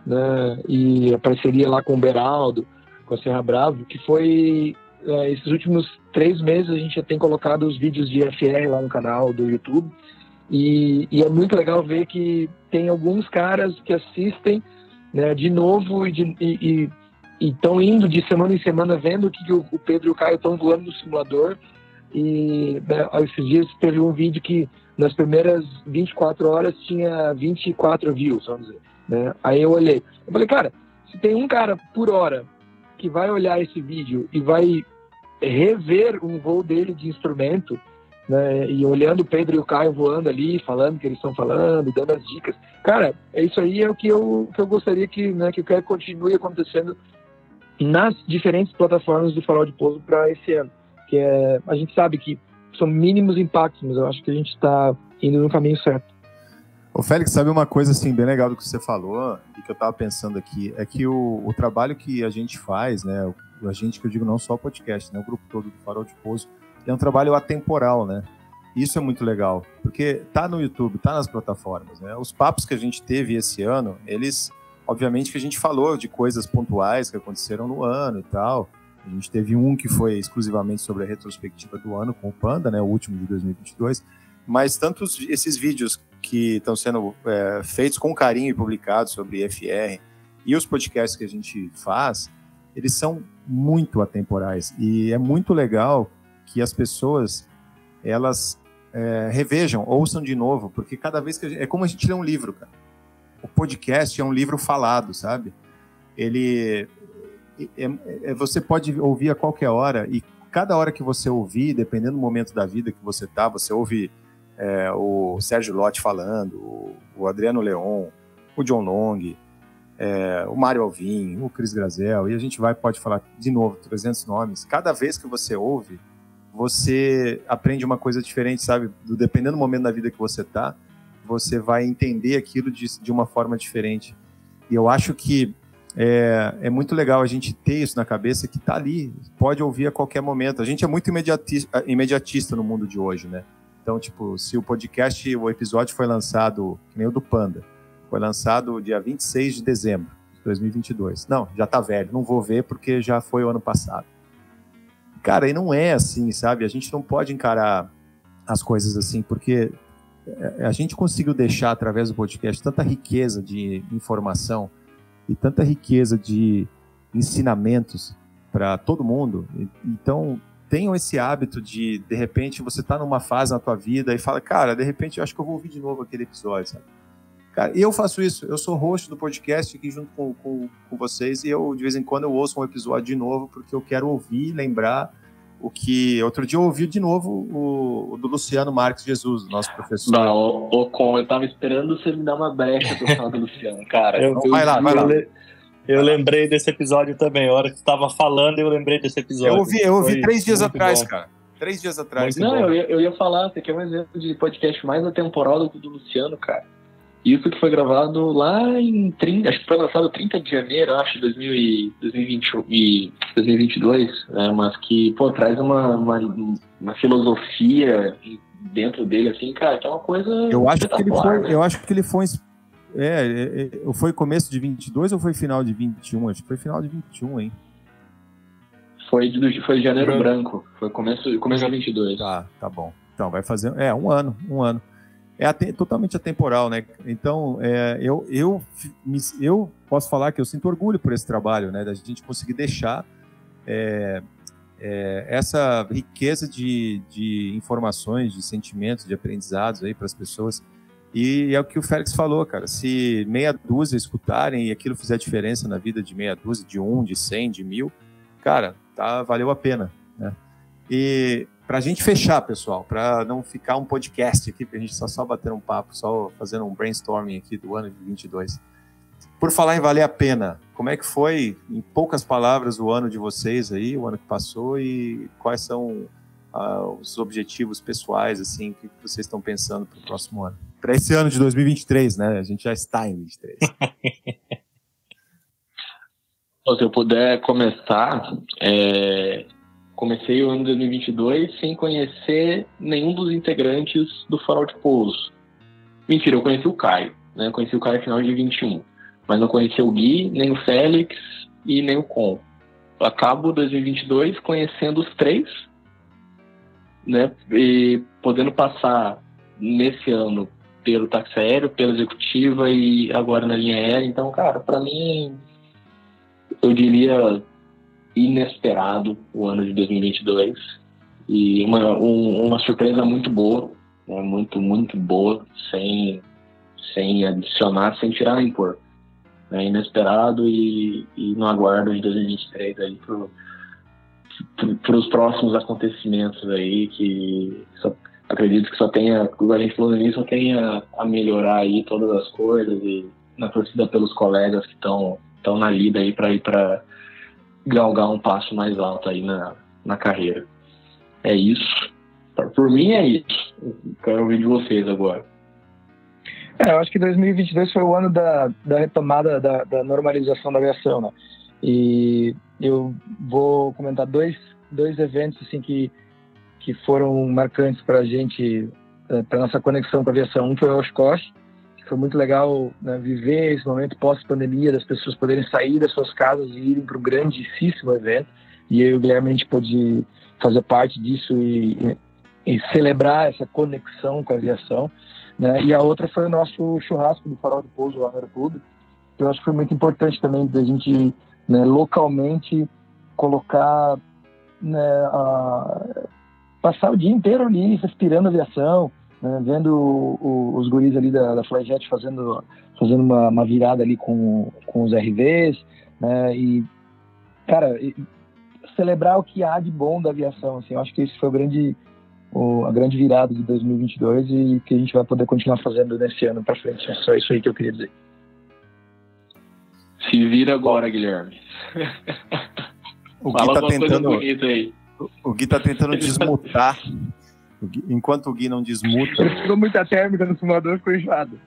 né? e a parceria lá com o Beraldo, com a Serra Bravo, que foi é, esses últimos três meses a gente já tem colocado os vídeos de FR lá no canal do YouTube e, e é muito legal ver que tem alguns caras que assistem né, de novo e estão indo de semana em semana vendo que o, o Pedro e o Caio estão voando no simulador e né, esses dias teve um vídeo que nas primeiras 24 horas tinha 24 views, vamos dizer. Né? Aí eu olhei, eu falei, cara, se tem um cara por hora que vai olhar esse vídeo e vai rever um voo dele de instrumento, né, e olhando o Pedro e o Caio voando ali, falando o que eles estão falando, dando as dicas. Cara, é isso aí é o que eu, que eu gostaria que, né, que continue acontecendo nas diferentes plataformas do Farol de Pouso para esse ano. Que é, a gente sabe que são mínimos impactos, mas eu acho que a gente está indo no caminho certo. Ô Félix, sabe uma coisa assim bem legal do que você falou e que eu estava pensando aqui é que o, o, trabalho que a gente faz, né, a gente que eu digo não só o podcast, né, o grupo todo do Farol de Pouso, é um trabalho atemporal, né? Isso é muito legal, porque tá no YouTube, tá nas plataformas, né? Os papos que a gente teve esse ano, eles, obviamente que a gente falou de coisas pontuais que aconteceram no ano e tal. A gente teve um que foi exclusivamente sobre a retrospectiva do ano com o Panda, né, o último de 2022. Mas tantos esses vídeos que estão sendo é, feitos com carinho e publicados sobre FR e os podcasts que a gente faz, eles são muito atemporais e é muito legal que as pessoas elas é, revejam, ouçam de novo, porque cada vez que gente, é como a gente lê um livro, cara. O podcast é um livro falado, sabe? Ele é, é, você pode ouvir a qualquer hora e cada hora que você ouvir, dependendo do momento da vida que você tá, você ouve é, o Sérgio Lotti falando, o, o, Adriano Leon, o John Long, é, o Mário Alvim, o Cris Grazel, e a gente vai pode falar de novo 300 nomes. Cada vez que você ouve, você aprende uma coisa diferente, sabe? Do, dependendo do momento da vida que você tá, você vai entender aquilo de, de uma forma diferente. E eu acho que é, é, muito legal a gente ter isso na cabeça que tá ali, pode ouvir a qualquer momento. A gente é muito imediatista, imediatista no mundo de hoje, né? Então, tipo, se o podcast, o episódio foi lançado, que nem o do Panda, foi lançado dia 26 de dezembro de 2022. Não, já tá velho, não vou ver porque já foi o ano passado. Cara, e não é assim, sabe? A gente não pode encarar as coisas assim, porque é, a gente conseguiu deixar através do podcast tanta riqueza de informação e tanta riqueza de ensinamentos para todo mundo. Então, tenham esse hábito de, de repente, você tá numa fase na tua vida e fala, cara, de repente eu acho que eu vou ouvir de novo aquele episódio, sabe? Cara, eu faço isso, eu sou host do podcast aqui junto com, com, com vocês e eu, de vez em quando, eu ouço um episódio de novo porque eu quero ouvir, lembrar o que... Outro dia eu ouvi de novo o, o do Luciano Marques Jesus, nosso professor. Não, o, o, com, eu tava esperando você me dar uma brecha pro falar do Luciano, cara. Eu, vai lá, vai lá. Eu lembrei desse episódio também. A hora que você estava falando, eu lembrei desse episódio. Eu ouvi, eu ouvi três dias atrás, bom. cara. Três dias atrás. Não, eu ia, eu ia falar, você quer um exemplo de podcast mais atemporal do que o do Luciano, cara. Isso que foi gravado lá em 30, acho que foi lançado 30 de janeiro, acho, de 2020, 2022, né, mas que, pô, traz uma, uma, uma, filosofia dentro dele, assim, cara, que é uma coisa. Eu acho que ele foi, né? eu acho que ele foi é, é, é, foi começo de 22 ou foi final de 21? Acho que foi final de 21, hein? Foi de, foi de janeiro branco. Foi começo, começo de 22. Tá, tá bom. Então, vai fazer. É, um ano, um ano. É totalmente atemporal, né? Então, é, eu, eu, eu posso falar que eu sinto orgulho por esse trabalho, né? Da gente conseguir deixar é, é, essa riqueza de, de informações, de sentimentos, de aprendizados aí para as pessoas e é o que o Félix falou, cara. Se meia dúzia escutarem e aquilo fizer diferença na vida de meia dúzia, de um, de cem, de mil, cara, tá, valeu a pena, né? E pra gente fechar, pessoal, para não ficar um podcast aqui, porque a gente só só bater um papo, só fazendo um brainstorming aqui do ano de 22. Por falar em valer a pena, como é que foi, em poucas palavras, o ano de vocês aí, o ano que passou, e quais são uh, os objetivos pessoais, assim, que vocês estão pensando para o próximo ano? Para esse ano de 2023, né? A gente já está em 23. Se eu puder começar, é... comecei o ano de 2022 sem conhecer nenhum dos integrantes do Farol de Pouso. Mentira, eu conheci o Caio, né? Eu conheci o Caio no final de 21, mas não conheci o Gui, nem o Félix e nem o Com. Acabo 2022 conhecendo os três, né? E podendo passar nesse ano pelo táxi aéreo, pela executiva e agora na linha aérea. Então, cara, para mim eu diria, inesperado o ano de 2022 e uma, um, uma surpresa muito boa, né? muito, muito boa, sem, sem adicionar, sem tirar nem pôr. Né? Inesperado e, e no aguardo de 2023 aí para os próximos acontecimentos aí que só, acredito que só tenha, a gente falou nisso, só tenha a melhorar aí todas as coisas e na torcida pelos colegas que estão na lida aí para ir para galgar um passo mais alto aí na, na carreira. É isso. Por mim é isso. Quero ouvir de vocês agora. É, eu acho que 2022 foi o ano da, da retomada da, da normalização da aviação, né? E eu vou comentar dois, dois eventos assim que, que foram marcantes para a gente, eh, para nossa conexão com a aviação. Um foi o Oshkosh, foi muito legal né, viver esse momento pós-pandemia, das pessoas poderem sair das suas casas e irem para um grandíssimo evento. E eu o Guilherme, a gente pôde fazer parte disso e, e, e, celebrar essa conexão com a aviação. Né? E a outra foi o nosso churrasco do Farol de Pouso lá no Aeroclube, que eu acho que foi muito importante também da gente né, localmente colocar, né, a, passar o dia inteiro ali respirando aviação, né, vendo o, o, os guris ali da, da Flyjet fazendo, fazendo uma, uma, virada ali com, com os RVs, né, e, cara, e, celebrar o que há de bom da aviação, assim, eu acho que esse foi o grande, o, a grande virada de 2022 e que a gente vai poder continuar fazendo nesse ano para frente, é só isso aí que eu queria dizer. Se vira agora, Guilherme. O Gui tá tentando, o Gui tá tentando desmutar enquanto o Gui não desmuta. Ele ficou muita térmica no fumador, ficou enjoado.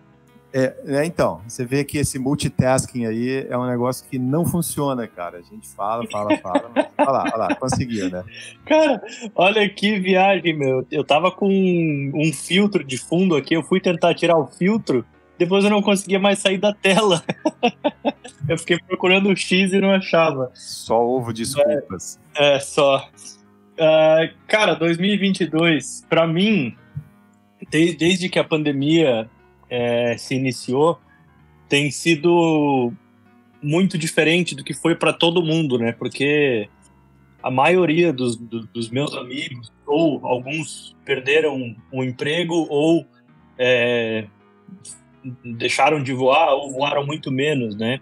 É, é, então, você vê que esse multitasking aí é um negócio que não funciona, cara. A gente fala, fala, fala. Mas... olha lá, olha lá, conseguiu, né? Cara, olha que viagem, meu. Eu tava com um filtro de fundo aqui, eu fui tentar tirar o filtro, depois eu não conseguia mais sair da tela. eu fiquei procurando o X e não achava. Só ovo desculpas. É, é só. Uh, cara, 2022, para mim, desde, que a pandemia é, se iniciou, tem sido muito diferente do que foi para todo mundo, né? Porque a maioria dos, do, dos meus amigos, ou alguns perderam o emprego, ou é, deixaram de voar, ou voaram muito menos, né?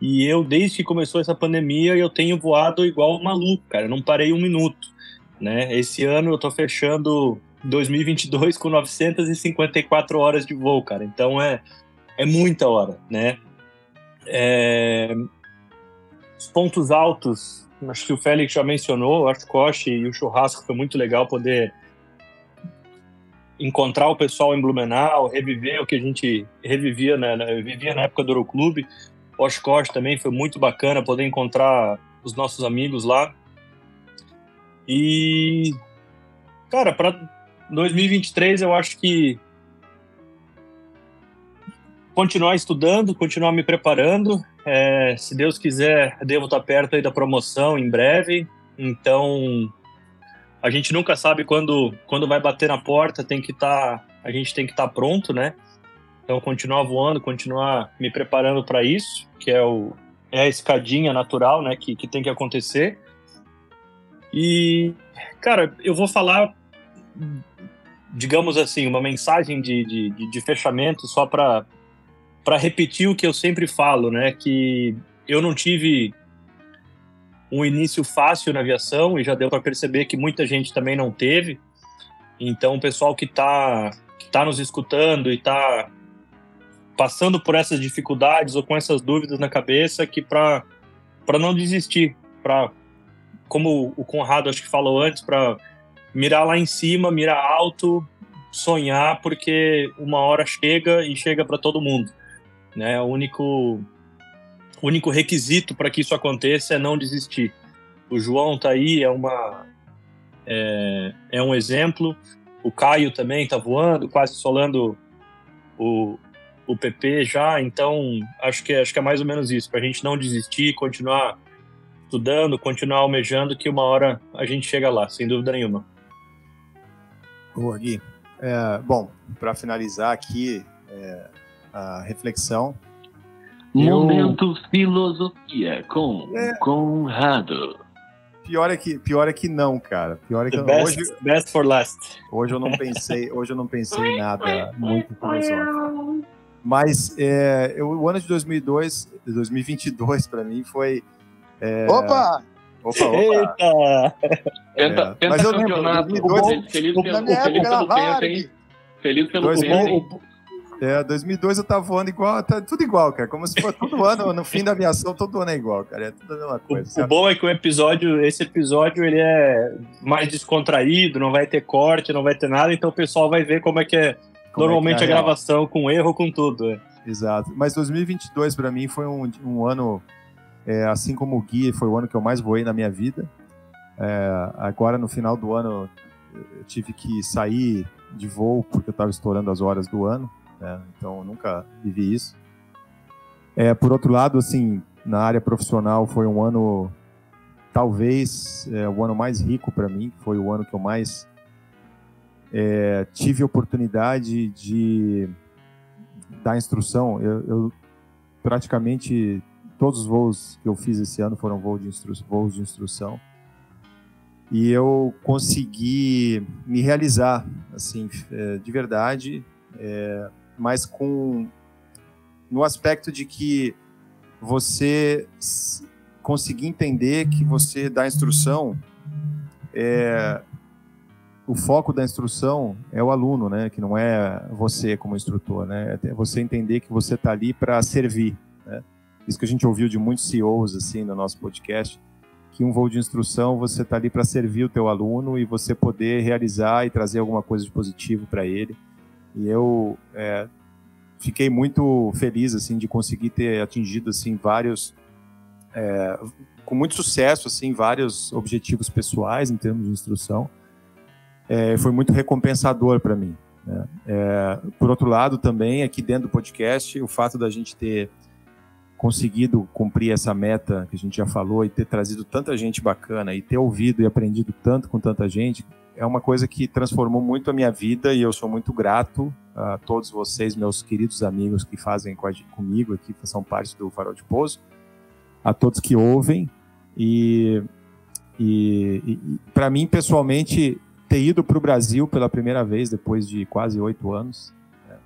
E eu, desde que começou essa pandemia, eu tenho voado igual maluco, cara. Eu não parei um minuto. Né? Esse ano eu tô fechando 2022 com 954 horas de voo, cara. Então é, é muita hora, né? É... Os pontos altos, acho que o Félix já mencionou, o Artcoche e o churrasco foi muito legal poder encontrar o pessoal em Blumenau, reviver o que a gente revivia, né? vivia na época do Euroclube. O Oshkosh também foi muito bacana poder encontrar os nossos amigos lá. E, cara, para 2023 eu acho que continuar estudando, continuar me preparando. É, se Deus quiser, devo estar perto aí da promoção em breve. Então, a gente nunca sabe quando, quando vai bater na porta, tem que estar, tá, a gente tem que estar tá pronto, né? Então, continuar voando, continuar me preparando para isso, que é, o, é a escadinha natural, né, que, que tem que acontecer. E, cara, eu vou falar, digamos assim, uma mensagem de, de, de fechamento só para repetir o que eu sempre falo, né? Que eu não tive um início fácil na aviação e já deu para perceber que muita gente também não teve. Então, o pessoal que está que tá nos escutando e está passando por essas dificuldades ou com essas dúvidas na cabeça que para não desistir, para como o Conrado acho que falou antes, para mirar lá em cima, mirar alto, sonhar, porque uma hora chega e chega para todo mundo. Né? O único, único requisito para que isso aconteça é não desistir. O João tá aí, é, uma, é, é um exemplo. O Caio também está voando, quase solando o, o PP já. Então, acho que, acho que é mais ou menos isso, para a gente não desistir, continuar estudando, continuar almejando, que uma hora a gente chega lá, sem dúvida nenhuma. Boa, Gui. É, bom, para finalizar aqui é, a reflexão. Momento eu... filosofia com é. Conrado. Pior é que pior é que não, cara. Pior é que best, hoje best for last. Hoje eu não pensei, hoje eu não pensei em nada muito filosófico. Mas é, eu, o ano de 2002, 2022 para mim foi é... Opa! Opa, opa. Eita! Penta, é. Mas eu lembro, 2002, feliz, pelo, feliz pelo tempo, hein? Feliz pelo 2000, tempo, É, 2002 eu tava voando igual, tá tudo igual, cara. Como se fosse todo ano, no fim da aviação, todo ano é igual, cara. É tudo a mesma coisa. O, o, bom é que o episódio, esse episódio, ele é mais descontraído, não vai ter corte, não vai ter nada, então o pessoal vai ver como é que é como normalmente é que é a gravação, com erro, com tudo. É. Exato. Mas 2022 para mim foi um, um ano é, assim como o Gui, foi o ano que eu mais voei na minha vida. É, agora, no final do ano, eu tive que sair de voo porque eu estava estourando as horas do ano. Né? Então, eu nunca vivi isso. É, por outro lado, assim, na área profissional, foi um ano, talvez, é, o ano mais rico para mim. Foi o ano que eu mais é, tive oportunidade de dar instrução. Eu, eu praticamente todos os voos que eu fiz esse ano foram voos de, instru voos de instrução. E eu consegui me realizar, assim, é, de verdade, é, mas com no aspecto de que você conseguir entender que você dá instrução, é, o foco da instrução é o aluno, né? Que não é você como instrutor, né? É você entender que você está ali para servir? Isso que a gente ouviu de muitos CEOs assim no nosso podcast, que um voo de instrução você está ali para servir o teu aluno e você poder realizar e trazer alguma coisa de positivo para ele. E eu é, fiquei muito feliz assim de conseguir ter atingido assim vários é, com muito sucesso assim vários objetivos pessoais em termos de instrução. É, foi muito recompensador para mim. Né? É, por outro lado, também aqui dentro do podcast, o fato da gente ter conseguido cumprir essa meta que a gente já falou e ter trazido tanta gente bacana e ter ouvido e aprendido tanto com tanta gente é uma coisa que transformou muito a minha vida e eu sou muito grato a todos vocês, meus queridos amigos que fazem comigo aqui, que são parte do Farol de Pouso, a todos que ouvem e, e, e para mim pessoalmente ter ido para o Brasil pela primeira vez depois de quase oito anos né,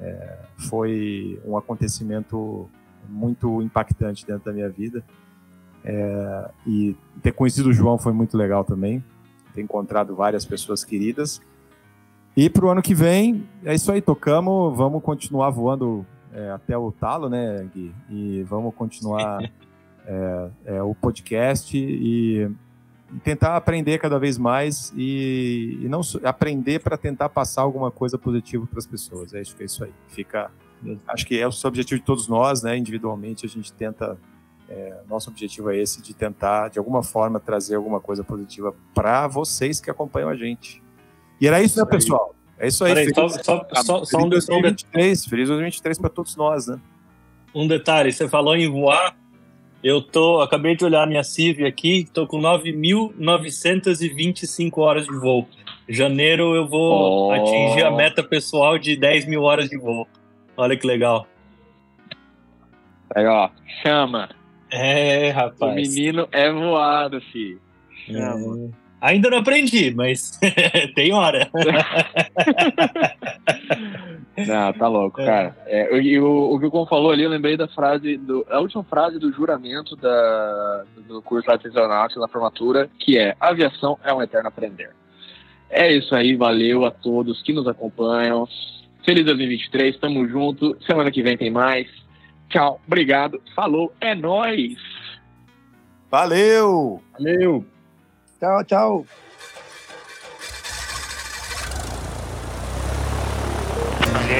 é, foi um acontecimento muito impactante dentro da minha vida. É, e ter conhecido o João foi muito legal também. Ter encontrado várias pessoas queridas. E para o ano que vem, é isso aí, tocamos, vamos continuar voando é, até o talo, né, Gui? E vamos continuar é, é, o podcast e, e, tentar aprender cada vez mais e, e não aprender para tentar passar alguma coisa positiva para as pessoas. É isso que é isso aí. Fica Acho que é o objetivo de todos nós, né? Individualmente, a gente tenta. É, nosso objetivo é esse de tentar, de alguma forma, trazer alguma coisa positiva para vocês que acompanham a gente. E era isso, né, pessoal? É isso aí. Peraí, feliz, só, só, só, só um 2023, feliz 2023 para todos nós, né? Um detalhe, você falou em voar. Eu tô, acabei de olhar minha CIV aqui, tô com 9.925 horas de voo. Janeiro eu vou oh. atingir a meta pessoal de 10 mil horas de voo. Olha que legal. Aí, ó, chama. É, rapaz. O menino é voado, filho. Chama. É. Ainda não aprendi, mas tem hora. não, tá louco, é. cara. É, e o, o que o Con falou ali, eu lembrei da frase, do, a última frase do juramento da, do curso artesanal na formatura, que é: aviação é um eterno aprender. É isso aí, valeu a todos que nos acompanham. Feliz 2023, tamo junto. Semana que vem tem mais. Tchau, obrigado, falou, é nós. Valeu! Valeu! Tchau, tchau!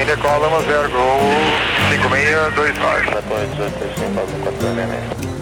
Índia, Cola 1 0, gol 5629. 14, 18, 15, 14, 14, 14, 14, 14, 14, 14, 14,